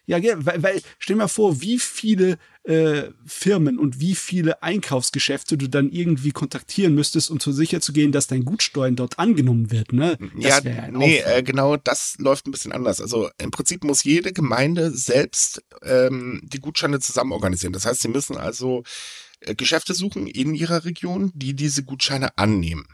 Ja, weil, weil stell mal vor, wie viele äh, Firmen und wie viele Einkaufsgeschäfte du dann irgendwie kontaktieren müsstest, um so sicher zu gehen, dass dein Gutsteuern dort angenommen wird. Ne? Das ja, nee, äh, genau, das läuft ein bisschen anders. Also im Prinzip muss jede Gemeinde selbst ähm, die Gutscheine zusammen organisieren. Das heißt, sie müssen also Geschäfte suchen in ihrer Region, die diese Gutscheine annehmen.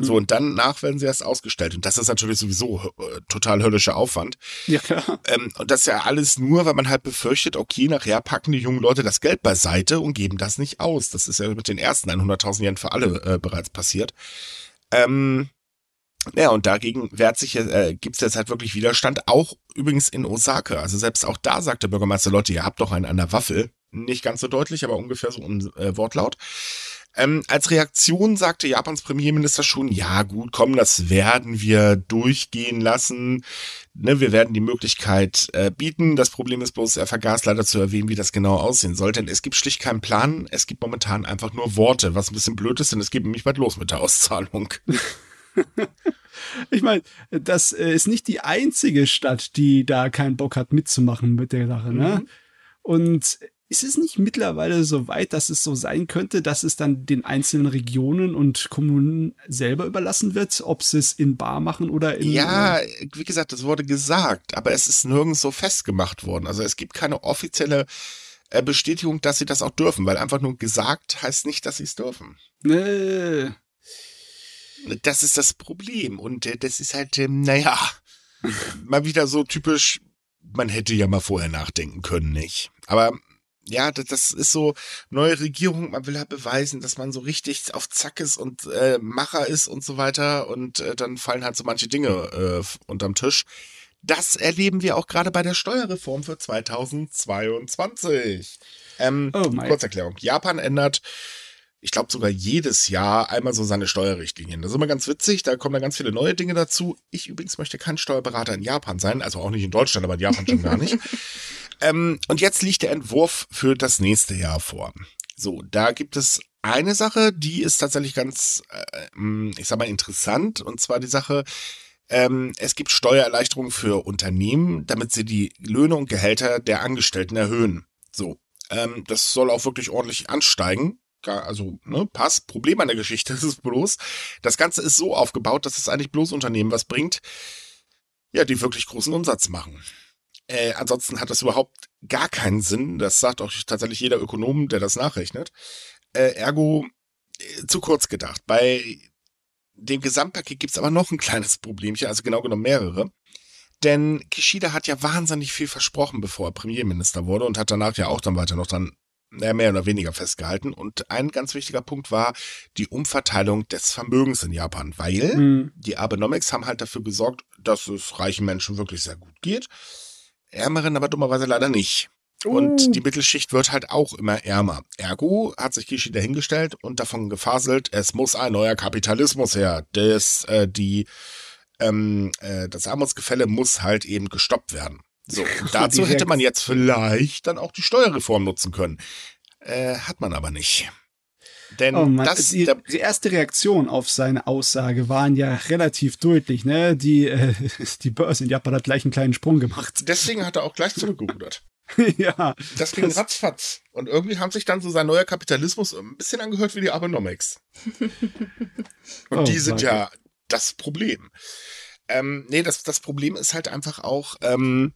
So, hm. und dann nach werden sie erst ausgestellt. Und das ist natürlich sowieso äh, total höllischer Aufwand. Ja, klar. Ähm, und das ist ja alles nur, weil man halt befürchtet, okay, nachher packen die jungen Leute das Geld beiseite und geben das nicht aus. Das ist ja mit den ersten 100.000 Jahren für alle äh, bereits passiert. Ähm, Ja, und dagegen wehrt sich, äh, gibt es jetzt halt wirklich Widerstand, auch übrigens in Osaka. Also selbst auch da sagt der Bürgermeister, Leute, ihr habt doch einen an der Waffel. Nicht ganz so deutlich, aber ungefähr so im äh, Wortlaut. Ähm, als Reaktion sagte Japans Premierminister schon, ja gut, komm, das werden wir durchgehen lassen. Ne, wir werden die Möglichkeit äh, bieten. Das Problem ist bloß, er vergaß leider zu erwähnen, wie das genau aussehen soll. Denn es gibt schlicht keinen Plan. Es gibt momentan einfach nur Worte, was ein bisschen blöd ist, denn es geht nämlich bald los mit der Auszahlung. ich meine, das äh, ist nicht die einzige Stadt, die da keinen Bock hat mitzumachen mit der Sache. Ne? Mhm. Und ist es nicht mittlerweile so weit, dass es so sein könnte, dass es dann den einzelnen Regionen und Kommunen selber überlassen wird, ob sie es in Bar machen oder in. Ja, wie gesagt, das wurde gesagt, aber es ist nirgends so festgemacht worden. Also es gibt keine offizielle äh, Bestätigung, dass sie das auch dürfen, weil einfach nur gesagt heißt nicht, dass sie es dürfen. Nee. Das ist das Problem. Und äh, das ist halt, ähm, naja, mal wieder so typisch, man hätte ja mal vorher nachdenken können, nicht? Aber ja, das, das ist so neue Regierung, man will ja beweisen, dass man so richtig auf Zack ist und äh, Macher ist und so weiter und äh, dann fallen halt so manche Dinge äh, unterm Tisch. Das erleben wir auch gerade bei der Steuerreform für 2022. Ähm, oh Kurzerklärung. Japan ändert ich glaube sogar jedes Jahr einmal so seine Steuerrichtlinien. Das ist immer ganz witzig, da kommen dann ganz viele neue Dinge dazu. Ich übrigens möchte kein Steuerberater in Japan sein, also auch nicht in Deutschland, aber in Japan schon gar nicht. Ähm, und jetzt liegt der Entwurf für das nächste Jahr vor. So, da gibt es eine Sache, die ist tatsächlich ganz, äh, ich sag mal, interessant. Und zwar die Sache, ähm, es gibt Steuererleichterungen für Unternehmen, damit sie die Löhne und Gehälter der Angestellten erhöhen. So, ähm, das soll auch wirklich ordentlich ansteigen. Also, ne, passt. Problem an der Geschichte ist es bloß, das Ganze ist so aufgebaut, dass es eigentlich bloß Unternehmen was bringt, ja, die wirklich großen Umsatz machen. Äh, ansonsten hat das überhaupt gar keinen Sinn. Das sagt auch tatsächlich jeder Ökonom, der das nachrechnet. Äh, ergo, äh, zu kurz gedacht. Bei dem Gesamtpaket gibt's aber noch ein kleines Problemchen, also genau genommen mehrere. Denn Kishida hat ja wahnsinnig viel versprochen, bevor er Premierminister wurde und hat danach ja auch dann weiter noch dran mehr oder weniger festgehalten. Und ein ganz wichtiger Punkt war die Umverteilung des Vermögens in Japan, weil mhm. die Abenomics haben halt dafür gesorgt, dass es reichen Menschen wirklich sehr gut geht. Ärmeren aber dummerweise leider nicht. Uh. Und die Mittelschicht wird halt auch immer ärmer. Ergo hat sich Kishi dahingestellt und davon gefaselt, es muss ein neuer Kapitalismus her. Das, äh, die, ähm, äh, das Armutsgefälle muss halt eben gestoppt werden. So, dazu hätte man jetzt vielleicht dann auch die Steuerreform nutzen können. Äh, hat man aber nicht. Denn oh Mann, das, die, die, erste Reaktion auf seine Aussage waren ja relativ deutlich, ne? Die, äh, die Börse in Japan hat gleich einen kleinen Sprung gemacht. Deswegen hat er auch gleich zurückgerudert. ja. Das ging ratzfatz. Und irgendwie haben sich dann so sein neuer Kapitalismus ein bisschen angehört wie die Abenomics. Und oh, die sind ja das Problem. Ähm, nee, das, das Problem ist halt einfach auch, ähm,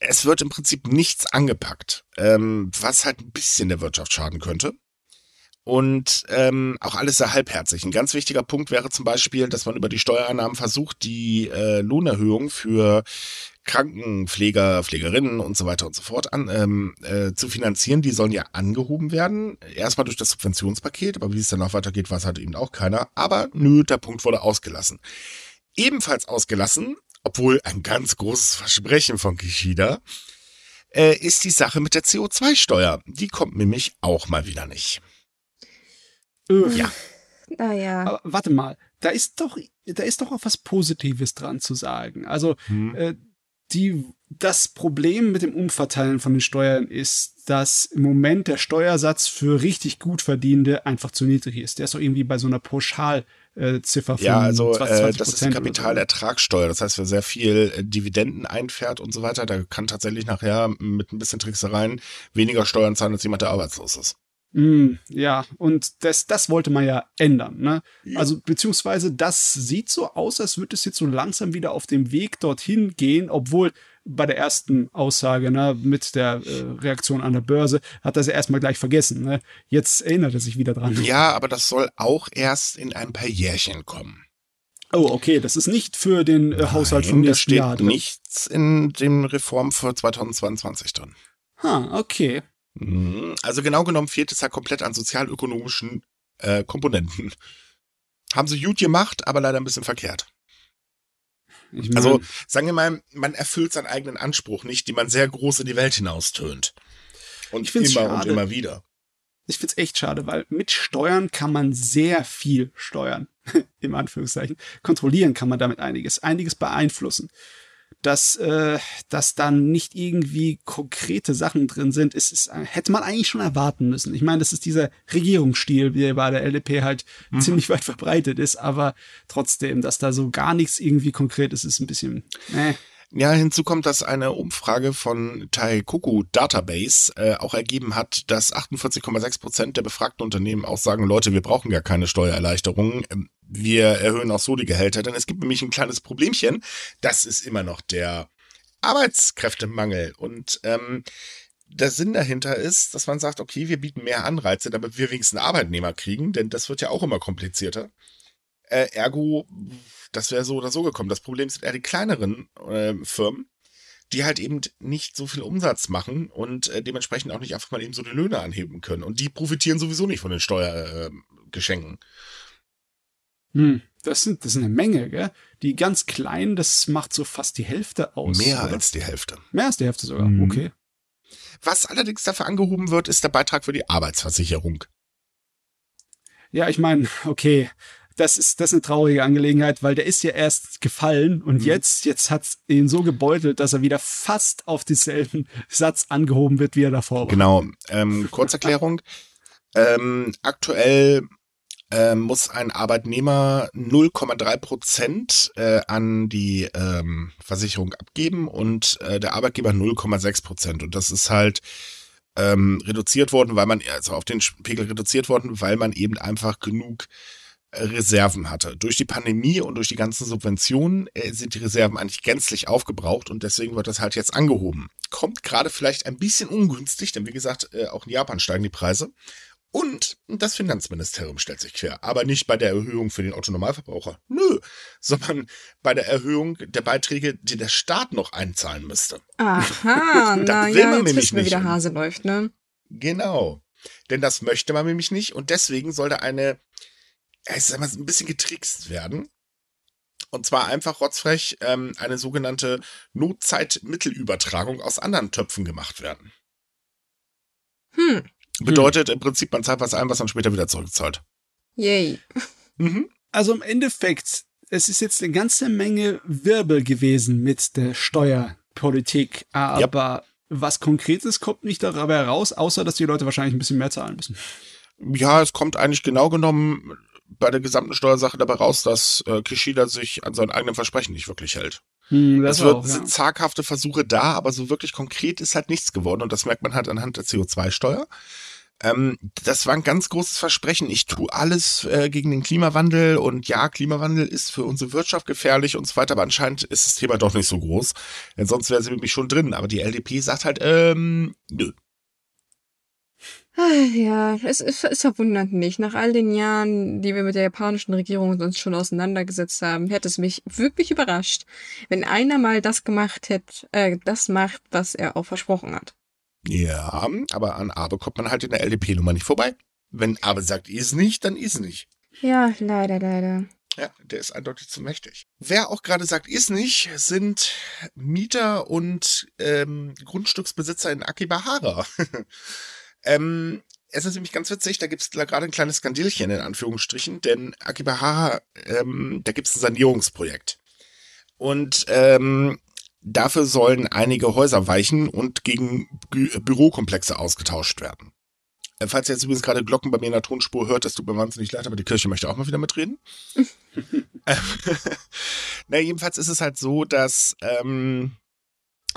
es wird im Prinzip nichts angepackt, ähm, was halt ein bisschen der Wirtschaft schaden könnte und ähm, auch alles sehr halbherzig. Ein ganz wichtiger Punkt wäre zum Beispiel, dass man über die Steuereinnahmen versucht, die äh, Lohnerhöhung für Krankenpfleger, Pflegerinnen und so weiter und so fort an, ähm, äh, zu finanzieren. Die sollen ja angehoben werden. Erstmal durch das Subventionspaket, aber wie es danach weitergeht, weiß halt eben auch keiner. Aber nö, der Punkt wurde ausgelassen. Ebenfalls ausgelassen, obwohl ein ganz großes Versprechen von Kishida, äh, ist die Sache mit der CO2-Steuer. Die kommt nämlich auch mal wieder nicht. Ja. Naja. Aber warte mal, da ist doch, da ist doch auch was Positives dran zu sagen. Also, hm. äh, die, das Problem mit dem Umverteilen von den Steuern ist, dass im Moment der Steuersatz für richtig gut Verdienende einfach zu niedrig ist. Der ist doch irgendwie bei so einer Pauschalziffer von Ja, also 20, 20 äh, das ist die Kapitalertragssteuer. Das heißt, wer sehr viel äh, Dividenden einfährt und so weiter, der kann tatsächlich nachher mit ein bisschen Tricksereien weniger Steuern zahlen als jemand, der arbeitslos ist. Mm, ja, und das, das wollte man ja ändern. Ne? Also beziehungsweise das sieht so aus, als würde es jetzt so langsam wieder auf dem Weg dorthin gehen, obwohl bei der ersten Aussage ne, mit der äh, Reaktion an der Börse hat er sie erstmal gleich vergessen. Ne? Jetzt erinnert er sich wieder dran. Ja, aber das soll auch erst in ein paar Jährchen kommen. Oh, okay, das ist nicht für den äh, Haushalt Nein, vom nächsten Jahr. Da steht nichts in den Reformen für 2022 drin. Ha, okay. Mhm. Also genau genommen fehlt es ja komplett an sozialökonomischen äh, Komponenten. Haben sie gut gemacht, aber leider ein bisschen verkehrt. Ich mein, also sagen wir mal, man erfüllt seinen eigenen Anspruch nicht, den man sehr groß in die Welt hinaustönt. Und immer schade. und immer wieder. Ich find's echt schade, weil mit Steuern kann man sehr viel steuern, im Anführungszeichen. Kontrollieren kann man damit einiges, einiges beeinflussen dass, äh, dass dann nicht irgendwie konkrete Sachen drin sind, ist, ist, hätte man eigentlich schon erwarten müssen. Ich meine, das ist dieser Regierungsstil, der bei der LDP halt mhm. ziemlich weit verbreitet ist, aber trotzdem, dass da so gar nichts irgendwie konkret ist, ist ein bisschen. Äh. Ja, hinzu kommt, dass eine Umfrage von Taikoku Database äh, auch ergeben hat, dass 48,6 Prozent der befragten Unternehmen auch sagen, Leute, wir brauchen gar keine Steuererleichterungen. Ähm, wir erhöhen auch so die Gehälter, denn es gibt nämlich ein kleines Problemchen. Das ist immer noch der Arbeitskräftemangel. Und ähm, der Sinn dahinter ist, dass man sagt, okay, wir bieten mehr Anreize, damit wir wenigstens Arbeitnehmer kriegen, denn das wird ja auch immer komplizierter. Äh, ergo, das wäre so oder so gekommen. Das Problem sind eher die kleineren äh, Firmen, die halt eben nicht so viel Umsatz machen und äh, dementsprechend auch nicht einfach mal eben so die Löhne anheben können. Und die profitieren sowieso nicht von den Steuergeschenken. Hm, das sind, das ist eine Menge, gell? Die ganz kleinen, das macht so fast die Hälfte aus. Mehr oder? als die Hälfte. Mehr als die Hälfte sogar, mhm. okay. Was allerdings dafür angehoben wird, ist der Beitrag für die Arbeitsversicherung. Ja, ich meine, okay, das ist, das ist eine traurige Angelegenheit, weil der ist ja erst gefallen und mhm. jetzt, jetzt hat's ihn so gebeutelt, dass er wieder fast auf denselben Satz angehoben wird, wie er davor war. Genau. Ähm, Kurzerklärung. ähm, aktuell äh, muss ein Arbeitnehmer 0,3 Prozent äh, an die ähm, Versicherung abgeben und äh, der Arbeitgeber 0,6 Prozent. Und das ist halt ähm, reduziert worden, weil man, also auf den Pegel reduziert worden, weil man eben einfach genug äh, Reserven hatte. Durch die Pandemie und durch die ganzen Subventionen äh, sind die Reserven eigentlich gänzlich aufgebraucht und deswegen wird das halt jetzt angehoben. Kommt gerade vielleicht ein bisschen ungünstig, denn wie gesagt, äh, auch in Japan steigen die Preise. Und das Finanzministerium stellt sich quer. Aber nicht bei der Erhöhung für den Autonormalverbraucher. Nö. Sondern bei der Erhöhung der Beiträge, die der Staat noch einzahlen müsste. Aha, na ja, jetzt wissen wir, wie der Hase läuft, ne? Genau. Denn das möchte man nämlich nicht und deswegen soll da eine, ich sag mal, ein bisschen getrickst werden. Und zwar einfach rotzfrech ähm, eine sogenannte Notzeitmittelübertragung aus anderen Töpfen gemacht werden. Hm, Bedeutet im Prinzip, man zahlt was ein, was man später wieder zurückzahlt. Yay. Mhm. Also im Endeffekt, es ist jetzt eine ganze Menge Wirbel gewesen mit der Steuerpolitik, aber yep. was Konkretes kommt nicht dabei heraus, außer dass die Leute wahrscheinlich ein bisschen mehr zahlen müssen. Ja, es kommt eigentlich genau genommen bei der gesamten Steuersache dabei raus, dass äh, Kishida sich an seinen eigenen Versprechen nicht wirklich hält. Hm, das es wird, auch, ja. sind zaghafte Versuche da, aber so wirklich konkret ist halt nichts geworden und das merkt man halt anhand der CO2-Steuer. Ähm, das war ein ganz großes Versprechen. Ich tue alles äh, gegen den Klimawandel und ja, Klimawandel ist für unsere Wirtschaft gefährlich und so weiter, aber anscheinend ist das Thema doch nicht so groß. Denn sonst wäre sie mit mich schon drin. Aber die LDP sagt halt, ähm, nö. Ja, es, es verwundert mich. Nach all den Jahren, die wir mit der japanischen Regierung uns schon auseinandergesetzt haben, hätte es mich wirklich überrascht, wenn einer mal das gemacht hätte, äh, das macht, was er auch versprochen hat. Ja, aber an Abe kommt man halt in der LDP-Nummer nicht vorbei. Wenn Abe sagt, ist nicht, dann ist nicht. Ja, leider, leider. Ja, der ist eindeutig zu mächtig. Wer auch gerade sagt, ist nicht, sind Mieter und ähm, Grundstücksbesitzer in Akibahara. ähm, es ist nämlich ganz witzig, da gibt es gerade ein kleines Skandilchen in Anführungsstrichen, denn Akibahara, ähm, da gibt es ein Sanierungsprojekt. Und ähm, Dafür sollen einige Häuser weichen und gegen Bü Bürokomplexe ausgetauscht werden. Äh, falls ihr jetzt übrigens gerade Glocken bei mir in der Tonspur hört, das tut mir wahnsinnig leid, aber die Kirche möchte auch mal wieder mitreden. Na, jedenfalls ist es halt so, dass ähm,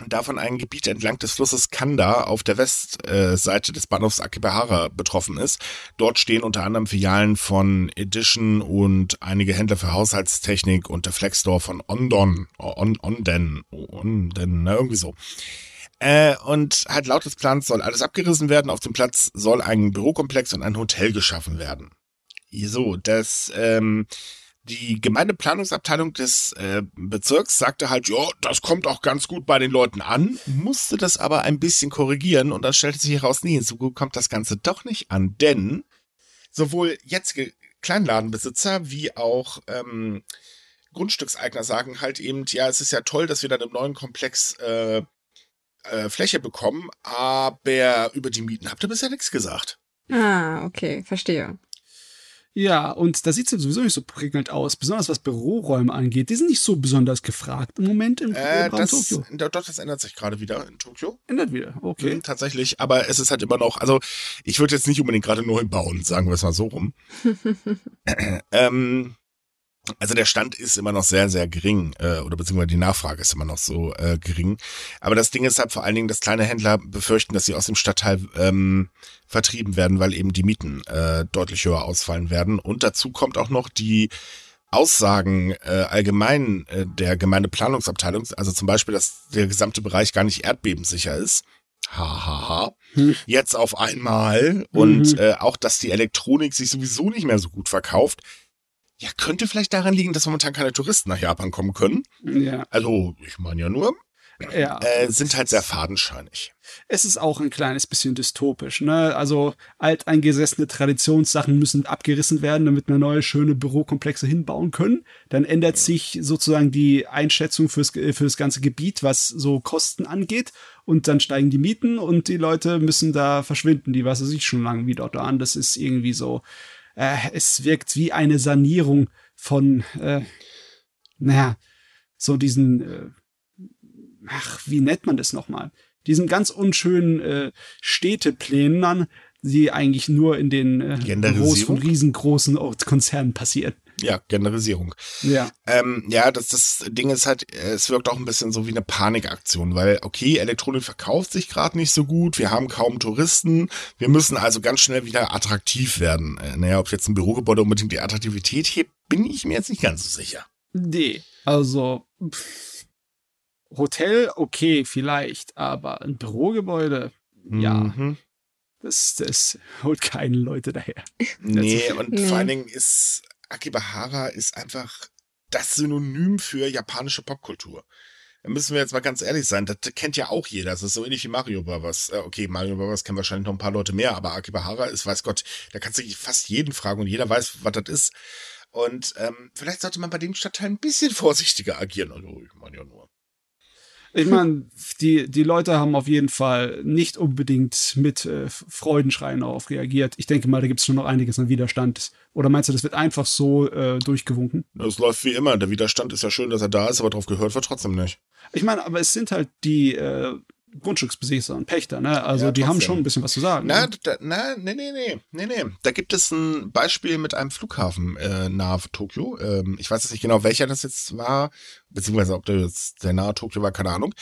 davon ein Gebiet entlang des Flusses Kanda auf der Westseite des Bahnhofs Akibahara betroffen ist. Dort stehen unter anderem Filialen von Edition und einige Händler für Haushaltstechnik und der Flexstore von Ondon, On, Onden, Onden, na, irgendwie so. Äh, und halt laut des Plans soll alles abgerissen werden. Auf dem Platz soll ein Bürokomplex und ein Hotel geschaffen werden. So, das ähm, die Gemeindeplanungsabteilung des äh, Bezirks sagte halt, ja, das kommt auch ganz gut bei den Leuten an, musste das aber ein bisschen korrigieren und dann stellte sich heraus, nee, so gut kommt das Ganze doch nicht an, denn sowohl jetzige Kleinladenbesitzer wie auch ähm, Grundstückseigner sagen halt eben, ja, es ist ja toll, dass wir dann im neuen Komplex äh, äh, Fläche bekommen, aber über die Mieten habt ihr bisher nichts gesagt. Ah, okay, verstehe. Ja, und da sieht es sowieso nicht so prickelnd aus, besonders was Büroräume angeht. Die sind nicht so besonders gefragt im Moment im äh, das, Tokio. Doch, das ändert sich gerade wieder in Tokio. Ändert wieder, okay. Mhm, tatsächlich, aber es ist halt immer noch, also ich würde jetzt nicht unbedingt gerade neu bauen, sagen wir es mal so rum. ähm, also der Stand ist immer noch sehr, sehr gering, äh, oder beziehungsweise die Nachfrage ist immer noch so äh, gering. Aber das Ding ist halt vor allen Dingen, dass kleine Händler befürchten, dass sie aus dem Stadtteil ähm, vertrieben werden, weil eben die Mieten äh, deutlich höher ausfallen werden. Und dazu kommt auch noch die Aussagen äh, allgemein äh, der Gemeindeplanungsabteilung, also zum Beispiel, dass der gesamte Bereich gar nicht erdbebensicher ist. Hahaha. Ha, ha. Hm. Jetzt auf einmal. Und mhm. äh, auch, dass die Elektronik sich sowieso nicht mehr so gut verkauft. Ja, könnte vielleicht daran liegen, dass momentan keine Touristen nach Japan kommen können. Ja. Also, ich meine ja nur, ja. Äh, sind halt sehr fadenscheinig. Es ist auch ein kleines bisschen dystopisch. Ne? Also alteingesessene Traditionssachen müssen abgerissen werden, damit wir neue schöne Bürokomplexe hinbauen können. Dann ändert sich sozusagen die Einschätzung fürs, für das ganze Gebiet, was so Kosten angeht. Und dann steigen die Mieten und die Leute müssen da verschwinden. Die weiß ich schon lange wie dort an. Das ist irgendwie so äh, es wirkt wie eine Sanierung von, äh, naja, so diesen, äh, ach, wie nennt man das nochmal? Diesen ganz unschönen äh, Städteplänen, die eigentlich nur in den äh, Büros von riesengroßen Konzernen passieren. Ja, Generalisierung. Ja. Ähm, ja, das, das Ding ist halt, es wirkt auch ein bisschen so wie eine Panikaktion, weil, okay, Elektronik verkauft sich gerade nicht so gut, wir haben kaum Touristen, wir müssen also ganz schnell wieder attraktiv werden. Äh, naja, ob jetzt ein Bürogebäude unbedingt die Attraktivität hebt, bin ich mir jetzt nicht ganz so sicher. Nee, also pff, Hotel, okay, vielleicht, aber ein Bürogebäude, ja. Mhm. Das, das holt keine Leute daher. Nee, und nee. vor allen Dingen ist Akibahara ist einfach das Synonym für japanische Popkultur. Da müssen wir jetzt mal ganz ehrlich sein, das kennt ja auch jeder. Das ist so ähnlich wie Mario Bros. Äh, okay, Mario Bros. kennen wahrscheinlich noch ein paar Leute mehr, aber Akibahara ist, weiß Gott, da kannst du fast jeden fragen und jeder weiß, was das ist. Und ähm, vielleicht sollte man bei dem Stadtteil ein bisschen vorsichtiger agieren. Also, ich meine ja nur. Ich meine, die, die Leute haben auf jeden Fall nicht unbedingt mit äh, Freudenschreien darauf reagiert. Ich denke mal, da gibt es schon noch einiges an Widerstand. Oder meinst du, das wird einfach so äh, durchgewunken? Es läuft wie immer. Der Widerstand ist ja schön, dass er da ist, aber darauf gehört wird trotzdem nicht. Ich meine, aber es sind halt die äh, Grundstücksbesitzer und Pächter, ne? Also ja, die haben schon ein bisschen was zu sagen. Na, ne? da, na, nee, nee, nee, nee, nee. Da gibt es ein Beispiel mit einem Flughafen äh, nahe Tokio. Ähm, ich weiß jetzt nicht genau, welcher das jetzt war, beziehungsweise ob der jetzt der nahe Tokio war, keine Ahnung.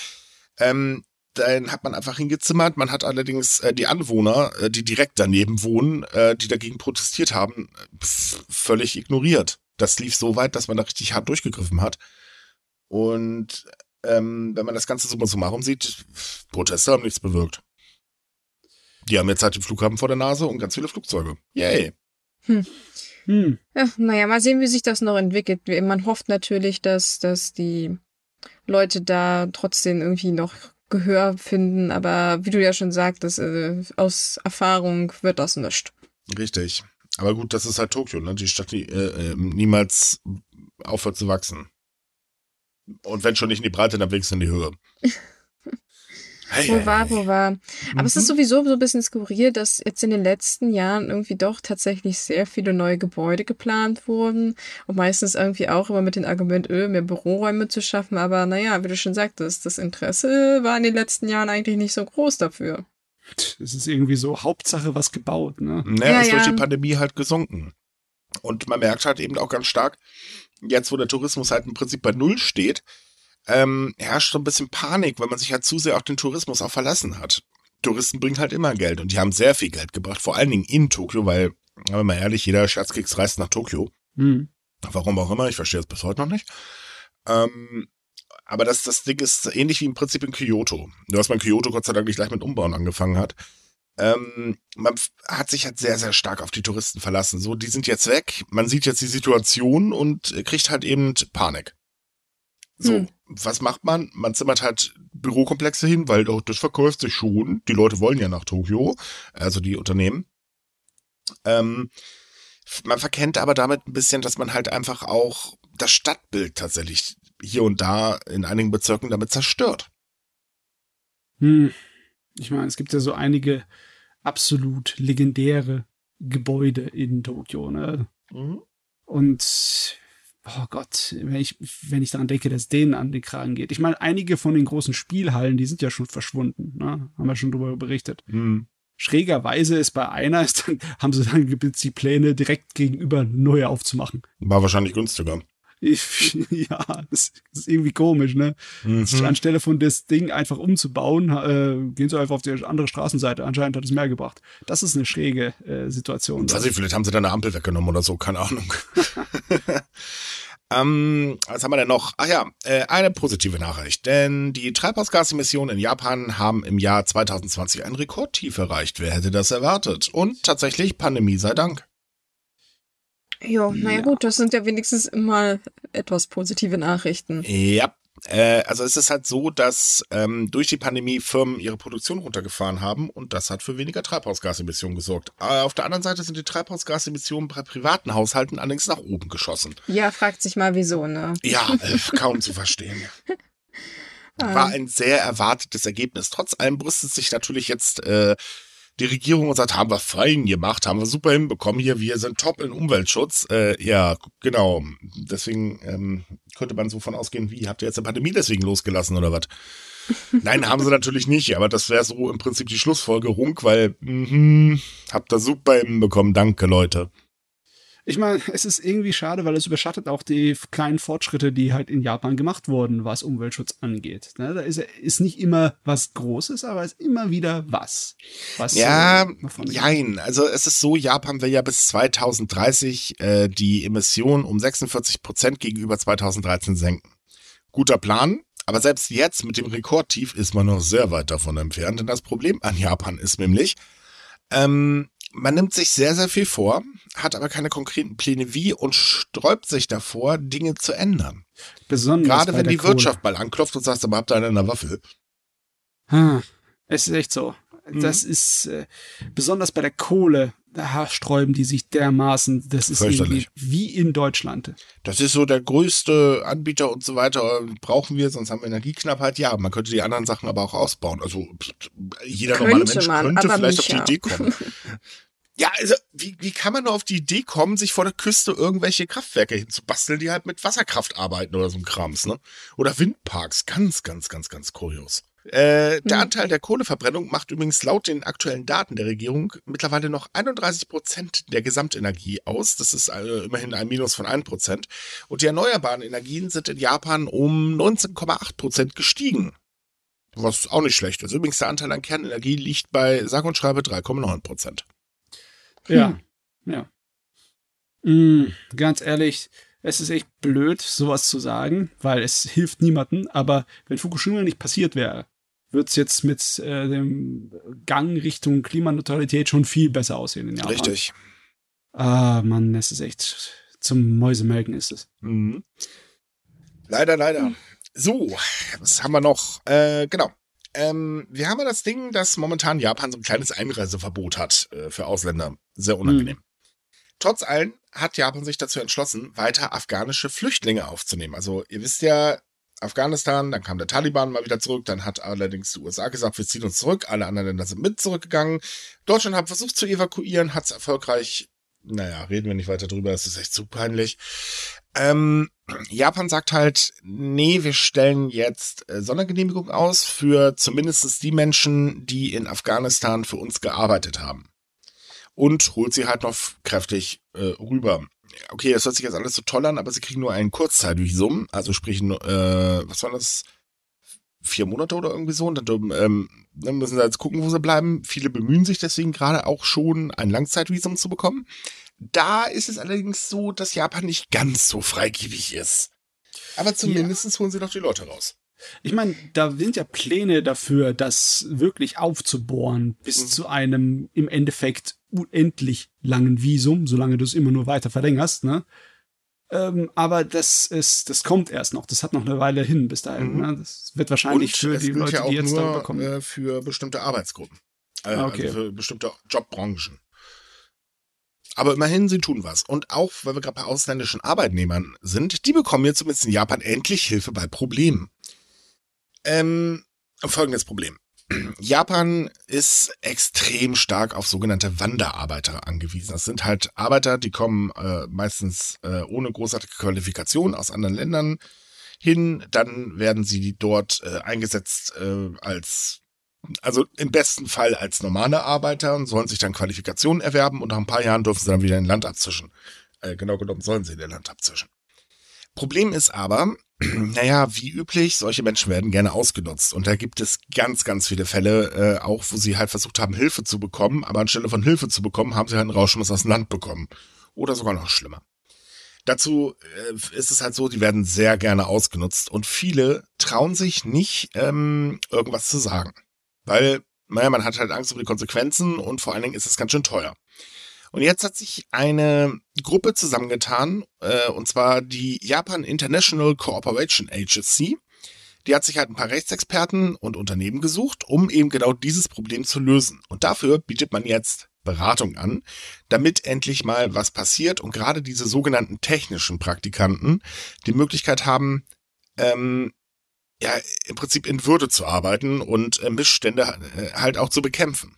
Ähm, dann hat man einfach hingezimmert. Man hat allerdings äh, die Anwohner, äh, die direkt daneben wohnen, äh, die dagegen protestiert haben, völlig ignoriert. Das lief so weit, dass man da richtig hart durchgegriffen hat. Und ähm, wenn man das Ganze summa summarum sieht, Proteste haben nichts bewirkt. Die haben jetzt halt den Flughafen vor der Nase und ganz viele Flugzeuge. Yay. Hm. Hm. Ja, naja, mal sehen, wie sich das noch entwickelt. Man hofft natürlich, dass, dass die Leute da trotzdem irgendwie noch Gehör finden, aber wie du ja schon sagtest, äh, aus Erfahrung wird das nichts. Richtig. Aber gut, das ist halt Tokio, ne? Die Stadt, die äh, äh niemals aufhört zu wachsen. Und wenn schon nicht in die Breite, dann wenigstens in die Höhe. Hey, wo war, wo war. Aber mhm. es ist mhm. sowieso so ein bisschen skurril, dass jetzt in den letzten Jahren irgendwie doch tatsächlich sehr viele neue Gebäude geplant wurden. Und meistens irgendwie auch immer mit dem Argument, öh, mehr Büroräume zu schaffen. Aber naja, wie du schon sagtest, das Interesse war in den letzten Jahren eigentlich nicht so groß dafür. Es ist irgendwie so Hauptsache was gebaut, ne? Naja, ja, ist ja. durch die Pandemie halt gesunken. Und man merkt halt eben auch ganz stark, jetzt wo der Tourismus halt im Prinzip bei Null steht, ähm, herrscht so ein bisschen Panik, weil man sich halt zu sehr auf den Tourismus auch verlassen hat. Touristen bringen halt immer Geld und die haben sehr viel Geld gebracht, vor allen Dingen in Tokio, weil, wenn mal ehrlich, jeder Scherzkeks reist nach Tokio. Mhm. Warum auch immer, ich verstehe es bis heute noch nicht. Ähm, aber das, das Ding ist ähnlich wie im Prinzip in Kyoto. Nur dass man Kyoto Gott sei Dank nicht gleich mit Umbauen angefangen hat. Ähm, man hat sich halt sehr, sehr stark auf die Touristen verlassen. So, die sind jetzt weg, man sieht jetzt die Situation und kriegt halt eben Panik. So, hm. was macht man? Man zimmert halt Bürokomplexe hin, weil doch das verkauft sich schon. Die Leute wollen ja nach Tokio, also die Unternehmen. Ähm, man verkennt aber damit ein bisschen, dass man halt einfach auch das Stadtbild tatsächlich hier und da in einigen Bezirken damit zerstört. Hm. Ich meine, es gibt ja so einige absolut legendäre Gebäude in Tokio, ne? Mhm. Und oh Gott, wenn ich, wenn ich daran denke, dass denen an den Kragen geht. Ich meine, einige von den großen Spielhallen, die sind ja schon verschwunden, ne? Haben wir schon darüber berichtet. Mhm. Schrägerweise ist bei einer, ist dann, haben sie dann die Pläne direkt gegenüber neue aufzumachen. War wahrscheinlich günstiger. Ich, ja, das ist irgendwie komisch, ne? Mhm. Anstelle von das Ding einfach umzubauen, äh, gehen sie einfach auf die andere Straßenseite. Anscheinend hat es mehr gebracht. Das ist eine schräge äh, Situation. Weiß ich, vielleicht haben sie da eine Ampel weggenommen oder so, keine Ahnung. ähm, was haben wir denn noch? Ach ja, äh, eine positive Nachricht. Denn die Treibhausgasemissionen in Japan haben im Jahr 2020 ein Rekordtief erreicht. Wer hätte das erwartet? Und tatsächlich, Pandemie sei Dank. Jo, naja ja. gut, das sind ja wenigstens immer etwas positive Nachrichten. Ja, äh, also es ist halt so, dass ähm, durch die Pandemie Firmen ihre Produktion runtergefahren haben und das hat für weniger Treibhausgasemissionen gesorgt. Aber auf der anderen Seite sind die Treibhausgasemissionen bei privaten Haushalten allerdings nach oben geschossen. Ja, fragt sich mal wieso, ne? Ja, äh, kaum zu verstehen. War ein sehr erwartetes Ergebnis. Trotz allem brüstet sich natürlich jetzt äh, die Regierung und sagt, haben wir fein gemacht, haben wir super hinbekommen hier, wir sind top in Umweltschutz. Äh, ja, genau. Deswegen ähm, könnte man so von ausgehen, wie, habt ihr jetzt eine Pandemie deswegen losgelassen oder was? Nein, haben sie natürlich nicht, aber das wäre so im Prinzip die Schlussfolgerung, weil mh, habt ihr super hinbekommen, danke Leute. Ich meine, es ist irgendwie schade, weil es überschattet auch die kleinen Fortschritte, die halt in Japan gemacht wurden, was Umweltschutz angeht. Ne, da ist, ist nicht immer was Großes, aber es ist immer wieder was. was ja, jein. Also es ist so, Japan will ja bis 2030 äh, die Emissionen um 46 Prozent gegenüber 2013 senken. Guter Plan, aber selbst jetzt mit dem Rekordtief ist man noch sehr weit davon entfernt. Denn das Problem an Japan ist nämlich, ähm, man nimmt sich sehr, sehr viel vor, hat aber keine konkreten Pläne wie und sträubt sich davor, Dinge zu ändern. Besonders Gerade wenn die Kohle. Wirtschaft mal anklopft und sagt, aber habt ihr eine Waffe? Hm, es ist echt so. Mhm. Das ist äh, besonders bei der Kohle, da sträuben die sich dermaßen. Das ist irgendwie wie in Deutschland. Das ist so der größte Anbieter und so weiter. Brauchen wir, sonst haben wir Energieknappheit. Ja, man könnte die anderen Sachen aber auch ausbauen. Also jeder könnte normale Mensch man, könnte vielleicht auf die Idee kommen. Ja, also wie, wie kann man nur auf die Idee kommen, sich vor der Küste irgendwelche Kraftwerke hinzubasteln, die halt mit Wasserkraft arbeiten oder so ein Krams, ne? Oder Windparks. Ganz, ganz, ganz, ganz kurios. Äh, der hm. Anteil der Kohleverbrennung macht übrigens laut den aktuellen Daten der Regierung mittlerweile noch 31 Prozent der Gesamtenergie aus. Das ist also immerhin ein Minus von 1 Prozent. Und die erneuerbaren Energien sind in Japan um 19,8 Prozent gestiegen. Was auch nicht schlecht ist. Übrigens, der Anteil an Kernenergie liegt bei sag und schreibe 3,9 Prozent. Ja, hm. ja. Mhm, ganz ehrlich, es ist echt blöd, sowas zu sagen, weil es hilft niemanden. Aber wenn Fukushima nicht passiert wäre, wird es jetzt mit äh, dem Gang Richtung Klimaneutralität schon viel besser aussehen in Japan. Richtig. Ah, Mann, es ist echt zum Mäusemelken ist es. Mhm. Leider, leider. So, was haben wir noch? Äh, genau. Ähm, wir haben ja das Ding, dass momentan Japan so ein kleines Einreiseverbot hat äh, für Ausländer. Sehr unangenehm. Mhm. Trotz allem hat Japan sich dazu entschlossen, weiter afghanische Flüchtlinge aufzunehmen. Also ihr wisst ja, Afghanistan, dann kam der Taliban mal wieder zurück, dann hat allerdings die USA gesagt, wir ziehen uns zurück, alle anderen Länder sind mit zurückgegangen. Deutschland hat versucht zu evakuieren, hat es erfolgreich, naja, reden wir nicht weiter drüber, das ist echt zu peinlich. Ähm, Japan sagt halt, nee, wir stellen jetzt äh, Sondergenehmigung aus für zumindest die Menschen, die in Afghanistan für uns gearbeitet haben. Und holt sie halt noch kräftig äh, rüber okay, das hört sich jetzt alles so toll an, aber sie kriegen nur ein Kurzzeitvisum, also sprich, äh, was war das? Vier Monate oder irgendwie so. Und dann, ähm, dann müssen sie jetzt gucken, wo sie bleiben. Viele bemühen sich deswegen gerade auch schon, ein Langzeitvisum zu bekommen. Da ist es allerdings so, dass Japan nicht ganz so freigebig ist. Aber zumindest ja. holen sie doch die Leute raus. Ich meine, da sind ja Pläne dafür, das wirklich aufzubohren bis mhm. zu einem im Endeffekt unendlich langen Visum, solange du es immer nur weiter verlängerst, ne? Ähm, aber das ist, das kommt erst noch. Das hat noch eine Weile hin bis dahin. Mhm. Ne? Das wird wahrscheinlich Und für die Leute, ja die jetzt nur, darüber kommen. Äh, für bestimmte Arbeitsgruppen. Äh, ah, okay. Also für bestimmte Jobbranchen. Aber immerhin, sie tun was. Und auch, weil wir gerade bei ausländischen Arbeitnehmern sind, die bekommen jetzt zumindest in Japan endlich Hilfe bei Problemen. Ähm, folgendes Problem. Japan ist extrem stark auf sogenannte Wanderarbeiter angewiesen. Das sind halt Arbeiter, die kommen äh, meistens äh, ohne großartige Qualifikation aus anderen Ländern hin. Dann werden sie dort äh, eingesetzt äh, als, also im besten Fall als normale Arbeiter und sollen sich dann Qualifikationen erwerben und nach ein paar Jahren dürfen sie dann wieder in Land abzischen. Äh, genau genommen sollen sie in Land abzischen. Problem ist aber, naja, wie üblich, solche Menschen werden gerne ausgenutzt. Und da gibt es ganz, ganz viele Fälle, äh, auch wo sie halt versucht haben, Hilfe zu bekommen, aber anstelle von Hilfe zu bekommen, haben sie halt einen Rauschmiss aus dem Land bekommen. Oder sogar noch schlimmer. Dazu äh, ist es halt so, die werden sehr gerne ausgenutzt und viele trauen sich nicht, ähm, irgendwas zu sagen. Weil, naja, man hat halt Angst um die Konsequenzen und vor allen Dingen ist es ganz schön teuer. Und jetzt hat sich eine Gruppe zusammengetan, äh, und zwar die Japan International Cooperation Agency. Die hat sich halt ein paar Rechtsexperten und Unternehmen gesucht, um eben genau dieses Problem zu lösen. Und dafür bietet man jetzt Beratung an, damit endlich mal was passiert und gerade diese sogenannten technischen Praktikanten die Möglichkeit haben, ähm, ja, im Prinzip in Würde zu arbeiten und äh, Missstände äh, halt auch zu bekämpfen.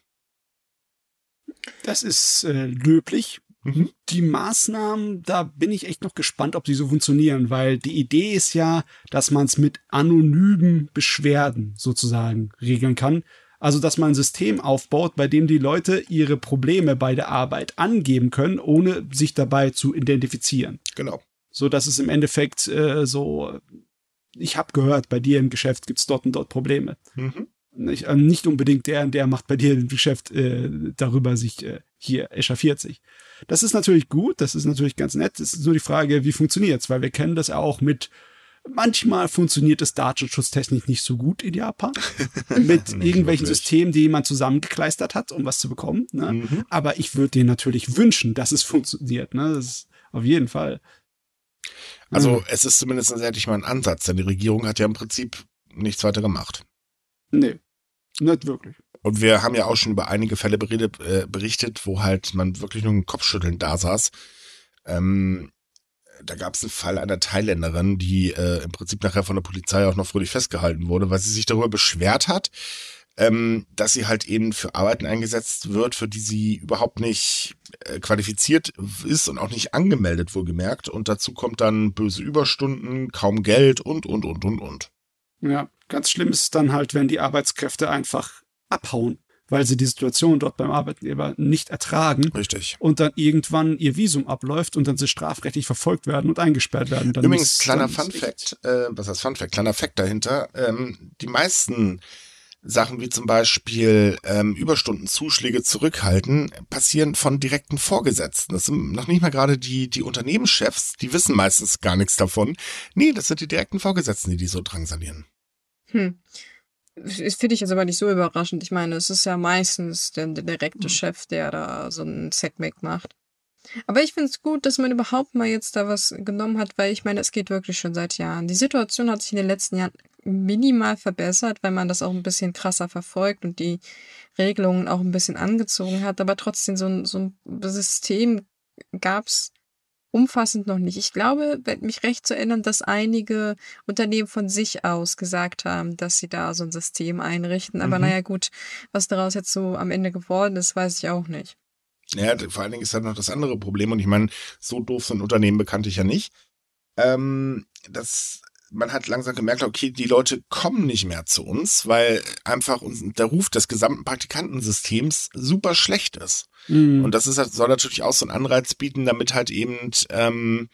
Das ist äh, löblich. Mhm. Die Maßnahmen, da bin ich echt noch gespannt, ob die so funktionieren, weil die Idee ist ja, dass man es mit anonymen Beschwerden sozusagen regeln kann. Also, dass man ein System aufbaut, bei dem die Leute ihre Probleme bei der Arbeit angeben können, ohne sich dabei zu identifizieren. Genau. So dass es im Endeffekt äh, so, ich habe gehört, bei dir im Geschäft gibt's dort und dort Probleme. Mhm. Nicht, äh, nicht unbedingt der, der macht bei dir im Geschäft äh, darüber sich äh, hier echauffiert sich. Das ist natürlich gut, das ist natürlich ganz nett. Es ist nur die Frage, wie funktioniert's, weil wir kennen das auch mit Manchmal funktioniert es datenschutztechnisch nicht so gut in Japan. mit irgendwelchen. Systemen, die jemand zusammengekleistert hat, um was zu bekommen. Ne? Mhm. Aber ich würde dir natürlich wünschen, dass es funktioniert. Ne? Das ist auf jeden Fall. Also mhm. es ist zumindest endlich mal ein Ansatz, denn die Regierung hat ja im Prinzip nichts weiter gemacht. Nee. Nicht wirklich. Und wir haben ja auch schon über einige Fälle berichtet, äh, berichtet wo halt man wirklich nur ein Kopfschütteln da saß. Ähm, da gab es einen Fall einer Thailänderin, die äh, im Prinzip nachher von der Polizei auch noch fröhlich festgehalten wurde, weil sie sich darüber beschwert hat, ähm, dass sie halt eben für Arbeiten eingesetzt wird, für die sie überhaupt nicht äh, qualifiziert ist und auch nicht angemeldet, wohlgemerkt. Und dazu kommt dann böse Überstunden, kaum Geld und, und, und, und, und. Ja, ganz schlimm ist es dann halt, wenn die Arbeitskräfte einfach abhauen, weil sie die Situation dort beim Arbeitgeber nicht ertragen. Richtig. Und dann irgendwann ihr Visum abläuft und dann sie strafrechtlich verfolgt werden und eingesperrt werden. Dann Übrigens, kleiner Fun Fact, äh, was heißt Fun Fact? Kleiner Fact dahinter. Ähm, die meisten Sachen wie zum Beispiel ähm, Überstundenzuschläge zurückhalten, passieren von direkten Vorgesetzten. Das sind noch nicht mal gerade die, die Unternehmenschefs, die wissen meistens gar nichts davon. Nee, das sind die direkten Vorgesetzten, die die so drangsalieren. Hm. Das finde ich jetzt aber nicht so überraschend. Ich meine, es ist ja meistens der, der direkte hm. Chef, der da so ein Setback macht. Aber ich finde es gut, dass man überhaupt mal jetzt da was genommen hat, weil ich meine, es geht wirklich schon seit Jahren. Die Situation hat sich in den letzten Jahren minimal verbessert, weil man das auch ein bisschen krasser verfolgt und die Regelungen auch ein bisschen angezogen hat. Aber trotzdem, so ein, so ein System gab es umfassend noch nicht. Ich glaube, mich recht zu erinnern, dass einige Unternehmen von sich aus gesagt haben, dass sie da so ein System einrichten. Aber mhm. naja, gut, was daraus jetzt so am Ende geworden ist, weiß ich auch nicht. Ja, vor allen Dingen ist halt noch das andere Problem. Und ich meine, so doof sind Unternehmen bekannt ich ja nicht. Ähm, das man hat langsam gemerkt, okay, die Leute kommen nicht mehr zu uns, weil einfach der Ruf des gesamten Praktikantensystems super schlecht ist. Mhm. Und das ist halt, soll natürlich auch so einen Anreiz bieten, damit halt eben ähm,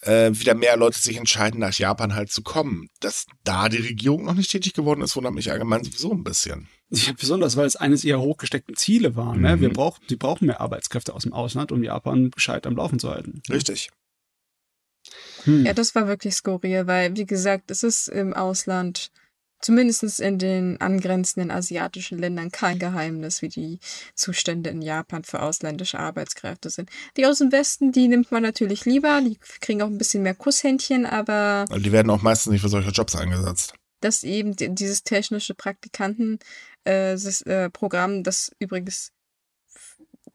äh, wieder mehr Leute sich entscheiden, nach Japan halt zu kommen. Dass da die Regierung noch nicht tätig geworden ist, wundert mich allgemein sowieso ein bisschen. Ja, besonders, weil es eines ihrer hochgesteckten Ziele war. Ne? Mhm. Wir brauchen, die brauchen mehr Arbeitskräfte aus dem Ausland, um Japan gescheit am Laufen zu halten. Richtig. Hm. Ja, das war wirklich skurril, weil, wie gesagt, es ist im Ausland, zumindest in den angrenzenden asiatischen Ländern, kein Geheimnis, wie die Zustände in Japan für ausländische Arbeitskräfte sind. Die aus dem Westen, die nimmt man natürlich lieber, die kriegen auch ein bisschen mehr Kusshändchen, aber. Also die werden auch meistens nicht für solche Jobs eingesetzt. Dass eben dieses technische Praktikantenprogramm, äh, äh, das übrigens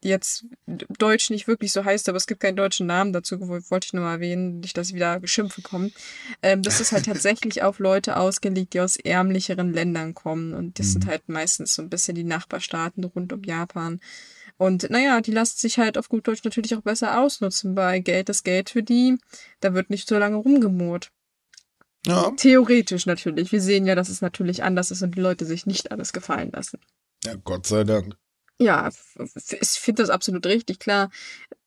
die jetzt Deutsch nicht wirklich so heißt, aber es gibt keinen deutschen Namen dazu, wollte ich nur mal erwähnen, nicht, dass wieder geschimpft komme. Ähm, das ist halt tatsächlich auf Leute ausgelegt, die aus ärmlicheren Ländern kommen. Und das mhm. sind halt meistens so ein bisschen die Nachbarstaaten rund um Japan. Und naja, die lassen sich halt auf gut Deutsch natürlich auch besser ausnutzen, weil Geld ist Geld für die. Da wird nicht so lange rumgemurrt. Ja. Theoretisch natürlich. Wir sehen ja, dass es natürlich anders ist und die Leute sich nicht alles gefallen lassen. Ja, Gott sei Dank. Ja, ich finde das absolut richtig. Klar,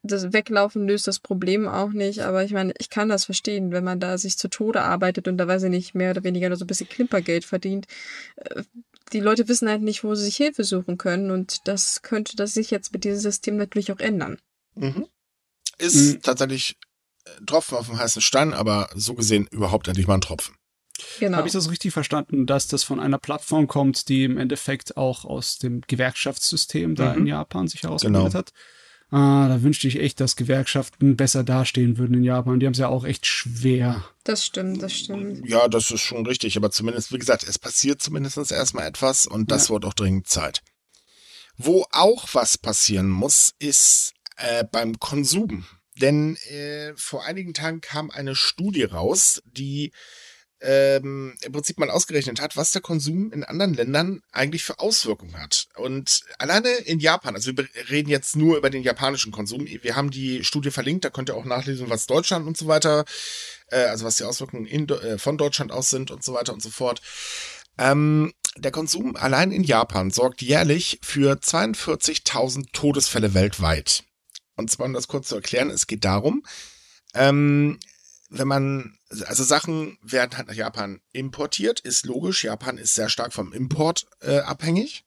das Weglaufen löst das Problem auch nicht, aber ich meine, ich kann das verstehen, wenn man da sich zu Tode arbeitet und da weiß ich nicht, mehr oder weniger nur so ein bisschen Klimpergeld verdient. Äh, die Leute wissen halt nicht, wo sie sich Hilfe suchen können und das könnte das sich jetzt mit diesem System natürlich auch ändern. Mhm. Ist mhm. tatsächlich ein Tropfen auf dem heißen Stein, aber so gesehen überhaupt endlich mal ein Tropfen. Genau. Habe ich das richtig verstanden, dass das von einer Plattform kommt, die im Endeffekt auch aus dem Gewerkschaftssystem da mhm. in Japan sich herausgebildet genau. hat? Ah, da wünschte ich echt, dass Gewerkschaften besser dastehen würden in Japan. Die haben es ja auch echt schwer. Das stimmt, das stimmt. Ja, das ist schon richtig. Aber zumindest, wie gesagt, es passiert zumindest erstmal etwas und das ja. wird auch dringend Zeit. Wo auch was passieren muss, ist äh, beim Konsum. Denn äh, vor einigen Tagen kam eine Studie raus, die ähm, im Prinzip mal ausgerechnet hat, was der Konsum in anderen Ländern eigentlich für Auswirkungen hat. Und alleine in Japan, also wir reden jetzt nur über den japanischen Konsum, wir haben die Studie verlinkt, da könnt ihr auch nachlesen, was Deutschland und so weiter, äh, also was die Auswirkungen in, äh, von Deutschland aus sind und so weiter und so fort. Ähm, der Konsum allein in Japan sorgt jährlich für 42.000 Todesfälle weltweit. Und zwar, um das kurz zu erklären, es geht darum, ähm, wenn man, also Sachen werden halt nach Japan importiert, ist logisch. Japan ist sehr stark vom Import äh, abhängig.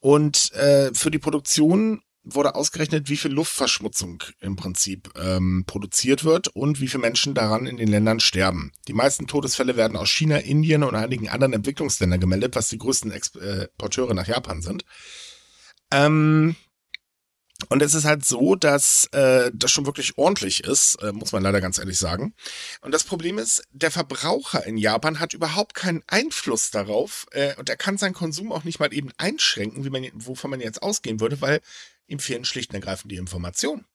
Und äh, für die Produktion wurde ausgerechnet, wie viel Luftverschmutzung im Prinzip ähm, produziert wird und wie viele Menschen daran in den Ländern sterben. Die meisten Todesfälle werden aus China, Indien und einigen anderen Entwicklungsländern gemeldet, was die größten Exporteure nach Japan sind. Ähm, und es ist halt so, dass äh, das schon wirklich ordentlich ist, äh, muss man leider ganz ehrlich sagen. Und das Problem ist, der Verbraucher in Japan hat überhaupt keinen Einfluss darauf äh, und er kann seinen Konsum auch nicht mal eben einschränken, wie man, wovon man jetzt ausgehen würde, weil ihm fehlen schlicht und ergreifend die Informationen.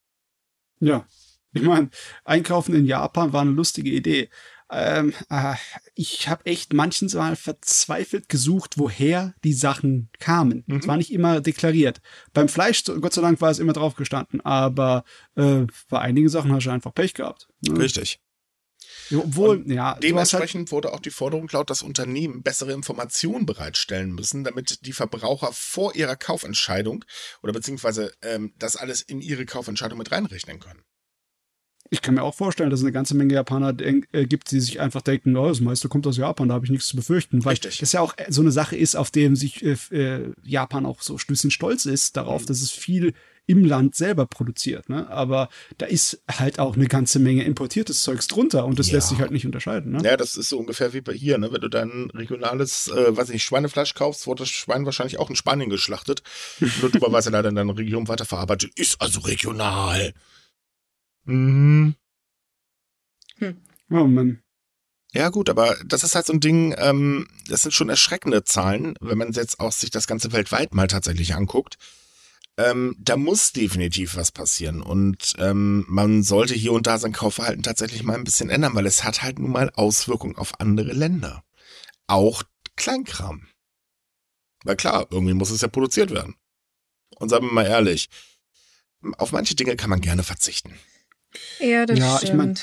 Ja, ich meine, Einkaufen in Japan war eine lustige Idee. Ähm, äh, ich habe echt manchens mal verzweifelt gesucht, woher die Sachen kamen. Es mhm. war nicht immer deklariert. Beim Fleisch, Gott sei Dank, war es immer drauf gestanden, aber äh, bei einigen Sachen hast du einfach Pech gehabt. Ne? Richtig. Obwohl, Und ja. Halt dementsprechend halt wurde auch die Forderung laut, dass Unternehmen bessere Informationen bereitstellen müssen, damit die Verbraucher vor ihrer Kaufentscheidung oder beziehungsweise ähm, das alles in ihre Kaufentscheidung mit reinrechnen können ich kann mir auch vorstellen, dass es eine ganze Menge Japaner äh, gibt, die sich einfach denken, oh, das meiste kommt aus Japan, da habe ich nichts zu befürchten. Weil Richtig. das ja auch so eine Sache ist, auf dem sich äh, äh Japan auch so ein bisschen stolz ist, darauf, mhm. dass es viel im Land selber produziert. Ne? Aber da ist halt auch eine ganze Menge importiertes Zeugs drunter und das ja. lässt sich halt nicht unterscheiden. Ne? Ja, das ist so ungefähr wie bei hier, ne? wenn du dein regionales, äh, weiß nicht, Schweinefleisch kaufst, wurde das Schwein wahrscheinlich auch in Spanien geschlachtet. Nur dummerweise leider in deiner Region weiterverarbeitet. Ist also regional. Mhm. Hm. Oh Mann. Ja, gut, aber das ist halt so ein Ding, ähm, das sind schon erschreckende Zahlen, wenn man jetzt auch sich das Ganze weltweit mal tatsächlich anguckt. Ähm, da muss definitiv was passieren und ähm, man sollte hier und da sein Kaufverhalten tatsächlich mal ein bisschen ändern, weil es hat halt nun mal Auswirkungen auf andere Länder. Auch Kleinkram. Weil klar, irgendwie muss es ja produziert werden. Und sagen wir mal ehrlich, auf manche Dinge kann man gerne verzichten. Ja, das ja, stimmt. Ich mein,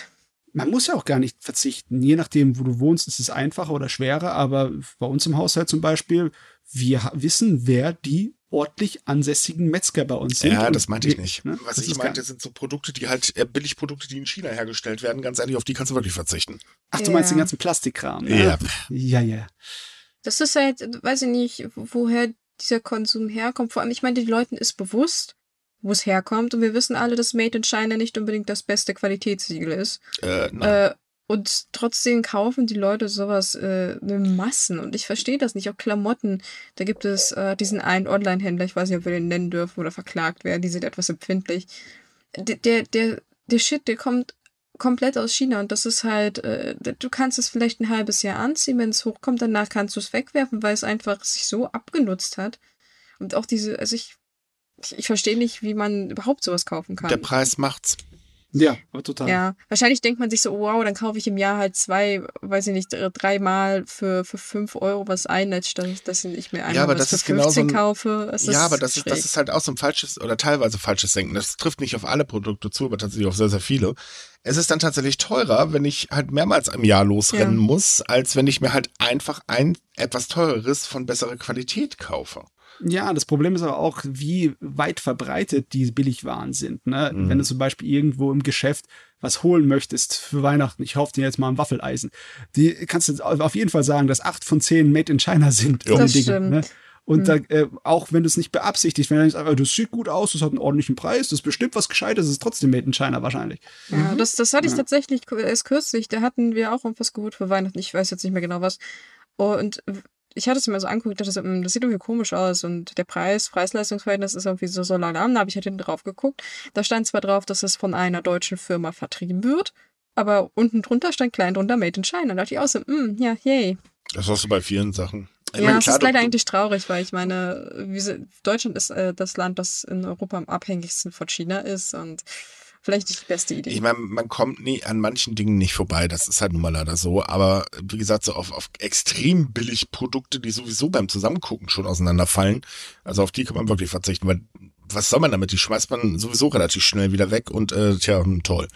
man muss ja auch gar nicht verzichten. Je nachdem, wo du wohnst, ist es einfacher oder schwerer. Aber bei uns im Haushalt zum Beispiel, wir wissen, wer die ordentlich ansässigen Metzger bei uns sind. Ja, das meinte ich nicht. Ne? Was ich meinte, sind so Produkte, die halt äh, Billigprodukte, die in China hergestellt werden. Ganz ehrlich, auf die kannst du wirklich verzichten. Ach, du ja. meinst den ganzen Plastikkram? Ne? Ja. Ja, ja. Das ist halt, weiß ich nicht, woher dieser Konsum herkommt. Vor allem, ich meine, den Leuten ist bewusst, wo es herkommt. Und wir wissen alle, dass Made in China nicht unbedingt das beste Qualitätssiegel ist. Äh, äh, und trotzdem kaufen die Leute sowas äh, in Massen. Und ich verstehe das nicht. Auch Klamotten. Da gibt es äh, diesen einen Online-Händler, ich weiß nicht, ob wir den nennen dürfen oder verklagt werden. Die sind etwas empfindlich. Der, der, der, der Shit, der kommt komplett aus China und das ist halt, äh, du kannst es vielleicht ein halbes Jahr anziehen, wenn es hochkommt, danach kannst du es wegwerfen, weil es einfach sich so abgenutzt hat. Und auch diese, also ich ich, ich verstehe nicht, wie man überhaupt sowas kaufen kann. Der Preis macht's. Ja, total. Ja, wahrscheinlich denkt man sich so, wow, dann kaufe ich im Jahr halt zwei, weiß ich nicht, dreimal für, für fünf Euro was ein, statt dass ich mir einmal ja, aber was das für ist 15 genau so ein, kaufe. Es ja, ist aber das ist, das ist halt auch so ein falsches oder teilweise falsches Denken. Das trifft nicht auf alle Produkte zu, aber tatsächlich auf sehr, sehr viele. Es ist dann tatsächlich teurer, wenn ich halt mehrmals im Jahr losrennen Ja. muss, als wenn ich mir halt einfach ein etwas teureres von besserer Qualität kaufe. Ja, das Problem ist aber auch, wie weit verbreitet diese Billigwaren sind. Ne? Mhm. Wenn du zum Beispiel irgendwo im Geschäft was holen möchtest für Weihnachten, ich hoffe dir jetzt mal ein Waffeleisen, die kannst du auf jeden Fall sagen, dass acht von zehn Made in China sind. Ja. Das Dinge, stimmt. Ne? Und Mhm. da, äh, auch wenn du es nicht beabsichtigst, wenn du aber das sieht gut aus, das hat einen ordentlichen Preis, das ist bestimmt was Gescheites, das ist trotzdem Made in China wahrscheinlich. Ja, das, das hatte ich Ja. tatsächlich ku- erst kürzlich. Da hatten wir auch irgendwas geholt für Weihnachten. Ich weiß jetzt nicht mehr genau was. Und ich hatte es mir so angeguckt, dachte so, "Hm, das sieht irgendwie komisch aus. Und der Preis, Preis-Leistungsverhältnis ist irgendwie so, so lalam. Da habe ich halt hinten drauf geguckt. Da stand zwar drauf, dass es von einer deutschen Firma vertrieben wird. Aber unten drunter stand klein drunter Made in China. Da dachte ich auch so, "Hm, ja, yay. Das hast du bei vielen Sachen. Ich Ja, meine, es klar, ist leider eigentlich traurig, weil ich meine, wie sie, Deutschland ist äh, das Land, das in Europa am abhängigsten von China ist und vielleicht nicht die beste Idee. Ich meine, man kommt nie an manchen Dingen nicht vorbei. Das ist halt nun mal leider so. Aber wie gesagt, so auf, auf extrem billig Produkte, die sowieso beim Zusammengucken schon auseinanderfallen, also auf die kann man wirklich verzichten, weil was soll man damit? Die schmeißt man sowieso relativ schnell wieder weg und äh, tja, hm, toll.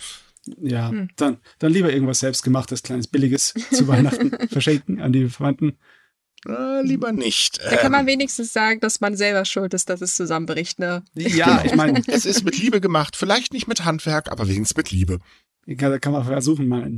Ja, Hm. dann, dann lieber irgendwas selbstgemachtes, kleines, billiges zu Weihnachten verschenken an die Verwandten. Äh, lieber nicht. Da kann man Ähm, wenigstens sagen, dass man selber schuld ist, dass es zusammenbricht, ne? Ja, ich meine, es ist mit Liebe gemacht. Vielleicht nicht mit Handwerk, aber wenigstens mit Liebe. da kann man versuchen, mal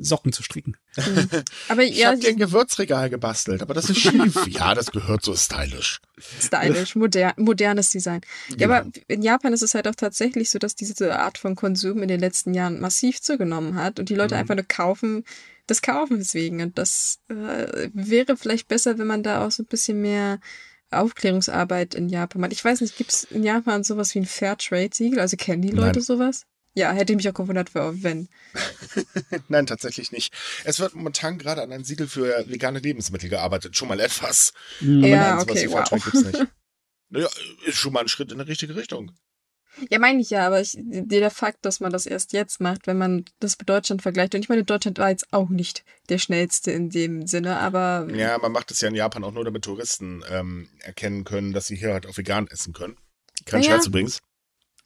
Socken zu stricken. Aber Ich ja, habe dir ein Gewürzregal gebastelt, aber das ist schief. ja, das gehört so stylisch. stylisch, moder modernes Design. Ja, Genau. aber in Japan ist es halt auch tatsächlich so, dass diese Art von Konsum in den letzten Jahren massiv zugenommen hat und die Leute Mhm. einfach nur kaufen, des Kaufens wegen. Und das äh, wäre vielleicht besser, wenn man da auch so ein bisschen mehr Aufklärungsarbeit in Japan macht. Ich weiß nicht, gibt es in Japan sowas wie ein Fairtrade-Siegel? Also kennen die Leute Nein. sowas? Ja, hätte ich mich auch gewundert, wenn. Nein, tatsächlich nicht. Es wird momentan gerade an ein Siegel für vegane Lebensmittel gearbeitet. Schon mal etwas. Mhm. Ja, Nein, sowas okay, wie wow. Gibt's nicht. Naja, ist schon mal ein Schritt in die richtige Richtung. Ja, meine ich ja, aber ich, der Fakt, dass man das erst jetzt macht, wenn man das mit Deutschland vergleicht, und ich meine, Deutschland war jetzt auch nicht der schnellste in dem Sinne, aber Ja, man macht es ja in Japan auch nur, damit Touristen ähm, erkennen können, dass sie hier halt auch vegan essen können. Kein Naja. Scherz übrigens.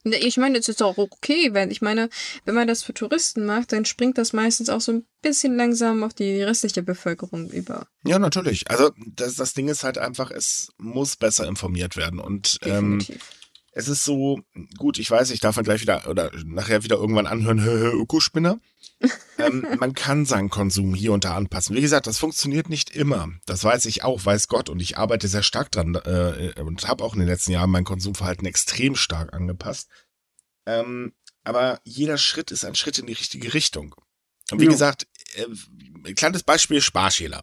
Ich meine, es ist auch okay, wenn ich meine, wenn man das für Touristen macht, dann springt das meistens auch so ein bisschen langsam auf die restliche Bevölkerung über. Ja, natürlich. Also das, das Ding ist halt einfach, es muss besser informiert werden. Und ähm, Definitiv. Es ist so, gut, ich weiß, ich darf dann gleich wieder oder nachher wieder irgendwann anhören, Ökospinner. ähm, man kann seinen Konsum hier und da anpassen. Wie gesagt, das funktioniert nicht immer. Das weiß ich auch, weiß Gott. Und ich arbeite sehr stark dran äh, und habe auch in den letzten Jahren mein Konsumverhalten extrem stark angepasst. Ähm, aber jeder Schritt ist ein Schritt in die richtige Richtung. Und wie Ja. gesagt, äh, ein kleines Beispiel Sparschäler.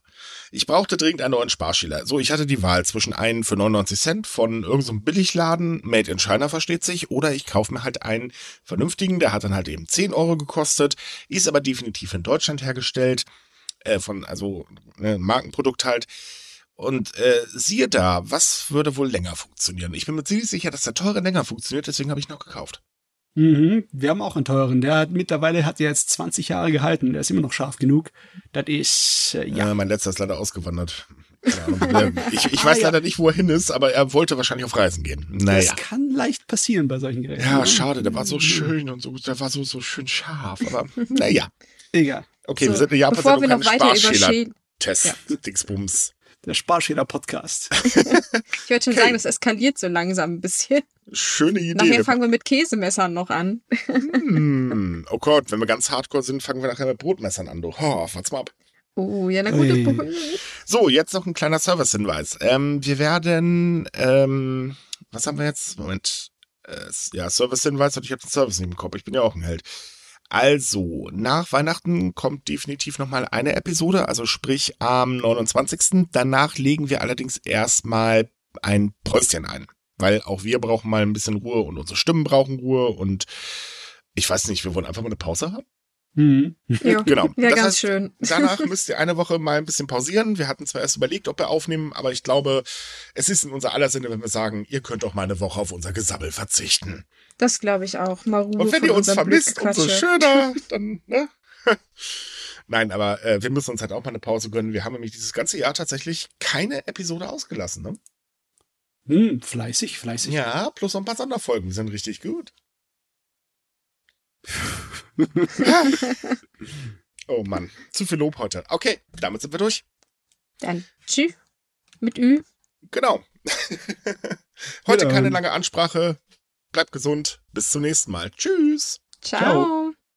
Ich brauchte dringend einen neuen Sparschäler. So, ich hatte die Wahl zwischen einen für 99 Cent von irgendeinem so Billigladen, Made in China versteht sich, oder ich kaufe mir halt einen vernünftigen, der hat dann halt eben 10 Euro gekostet, ist aber definitiv in Deutschland hergestellt, äh, von, also ne, Markenprodukt halt. Und äh, siehe da, was würde wohl länger funktionieren? Ich bin mir ziemlich sicher, dass der teure länger funktioniert, deswegen habe ich noch gekauft. Mhm. Wir haben auch einen teuren. Der hat mittlerweile hat der jetzt 20 Jahre gehalten. Der ist immer noch scharf genug. Das ist, äh, ja. Ja, mein letzter ist leider ausgewandert. Ich ich Ah, weiß ja. leider nicht, wo er hin ist, aber er wollte wahrscheinlich auf Reisen gehen. Naja. Das kann leicht passieren bei solchen Geräten. Ja, ne? schade, der war so schön und so, der war so, so schön scharf, aber naja. Egal. Okay, So, wir sind in Japan, Bevor wir noch weiter über. Schäden. Test, Dingsbums. Der Sparschäler-Podcast. Ich würde schon Okay. sagen, das eskaliert so langsam ein bisschen. Schöne Idee. Nachher fangen wir mit Käsemessern noch an. Hm, oh Gott, wenn wir ganz hardcore sind, fangen wir nachher mit Brotmessern an. Du. Oh, warte mal ab. Oh, ja, na gut. So, jetzt noch ein kleiner Service-Hinweis. Ähm, wir werden, ähm, was haben wir jetzt? Moment. Äh, ja, Service-Hinweis und ich habe den Service nicht im Kopf. Ich bin ja auch ein Held. Also, nach Weihnachten kommt definitiv nochmal eine Episode, also sprich am 29. Danach legen wir allerdings erstmal ein Päuschen ein, weil auch wir brauchen mal ein bisschen Ruhe und unsere Stimmen brauchen Ruhe und ich weiß nicht, wir wollen einfach mal eine Pause haben. Mhm. Ja, Genau. Wäre Das ganz heißt, schön. Danach müsst ihr eine Woche mal ein bisschen pausieren. Wir hatten zwar erst überlegt, ob wir aufnehmen, aber ich glaube, es ist in unser aller Sinne, wenn wir sagen, ihr könnt auch mal eine Woche auf unser Gesabbel verzichten. Das glaube ich auch. Mal Ruhe Und wenn ihr uns vermisst, umso schöner, dann, ne? Nein, aber äh, wir müssen uns halt auch mal eine Pause gönnen. Wir haben nämlich dieses ganze Jahr tatsächlich keine Episode ausgelassen, ne? Hm, fleißig, fleißig. Ja, plus noch ein paar Sonderfolgen, die sind richtig gut. oh Mann, zu viel Lob heute. Okay, damit sind wir durch. Dann tschüss. Mit Ü. Genau. heute Wiederhören. keine lange Ansprache. Bleibt gesund. Bis zum nächsten Mal. Tschüss. Ciao. Ciao.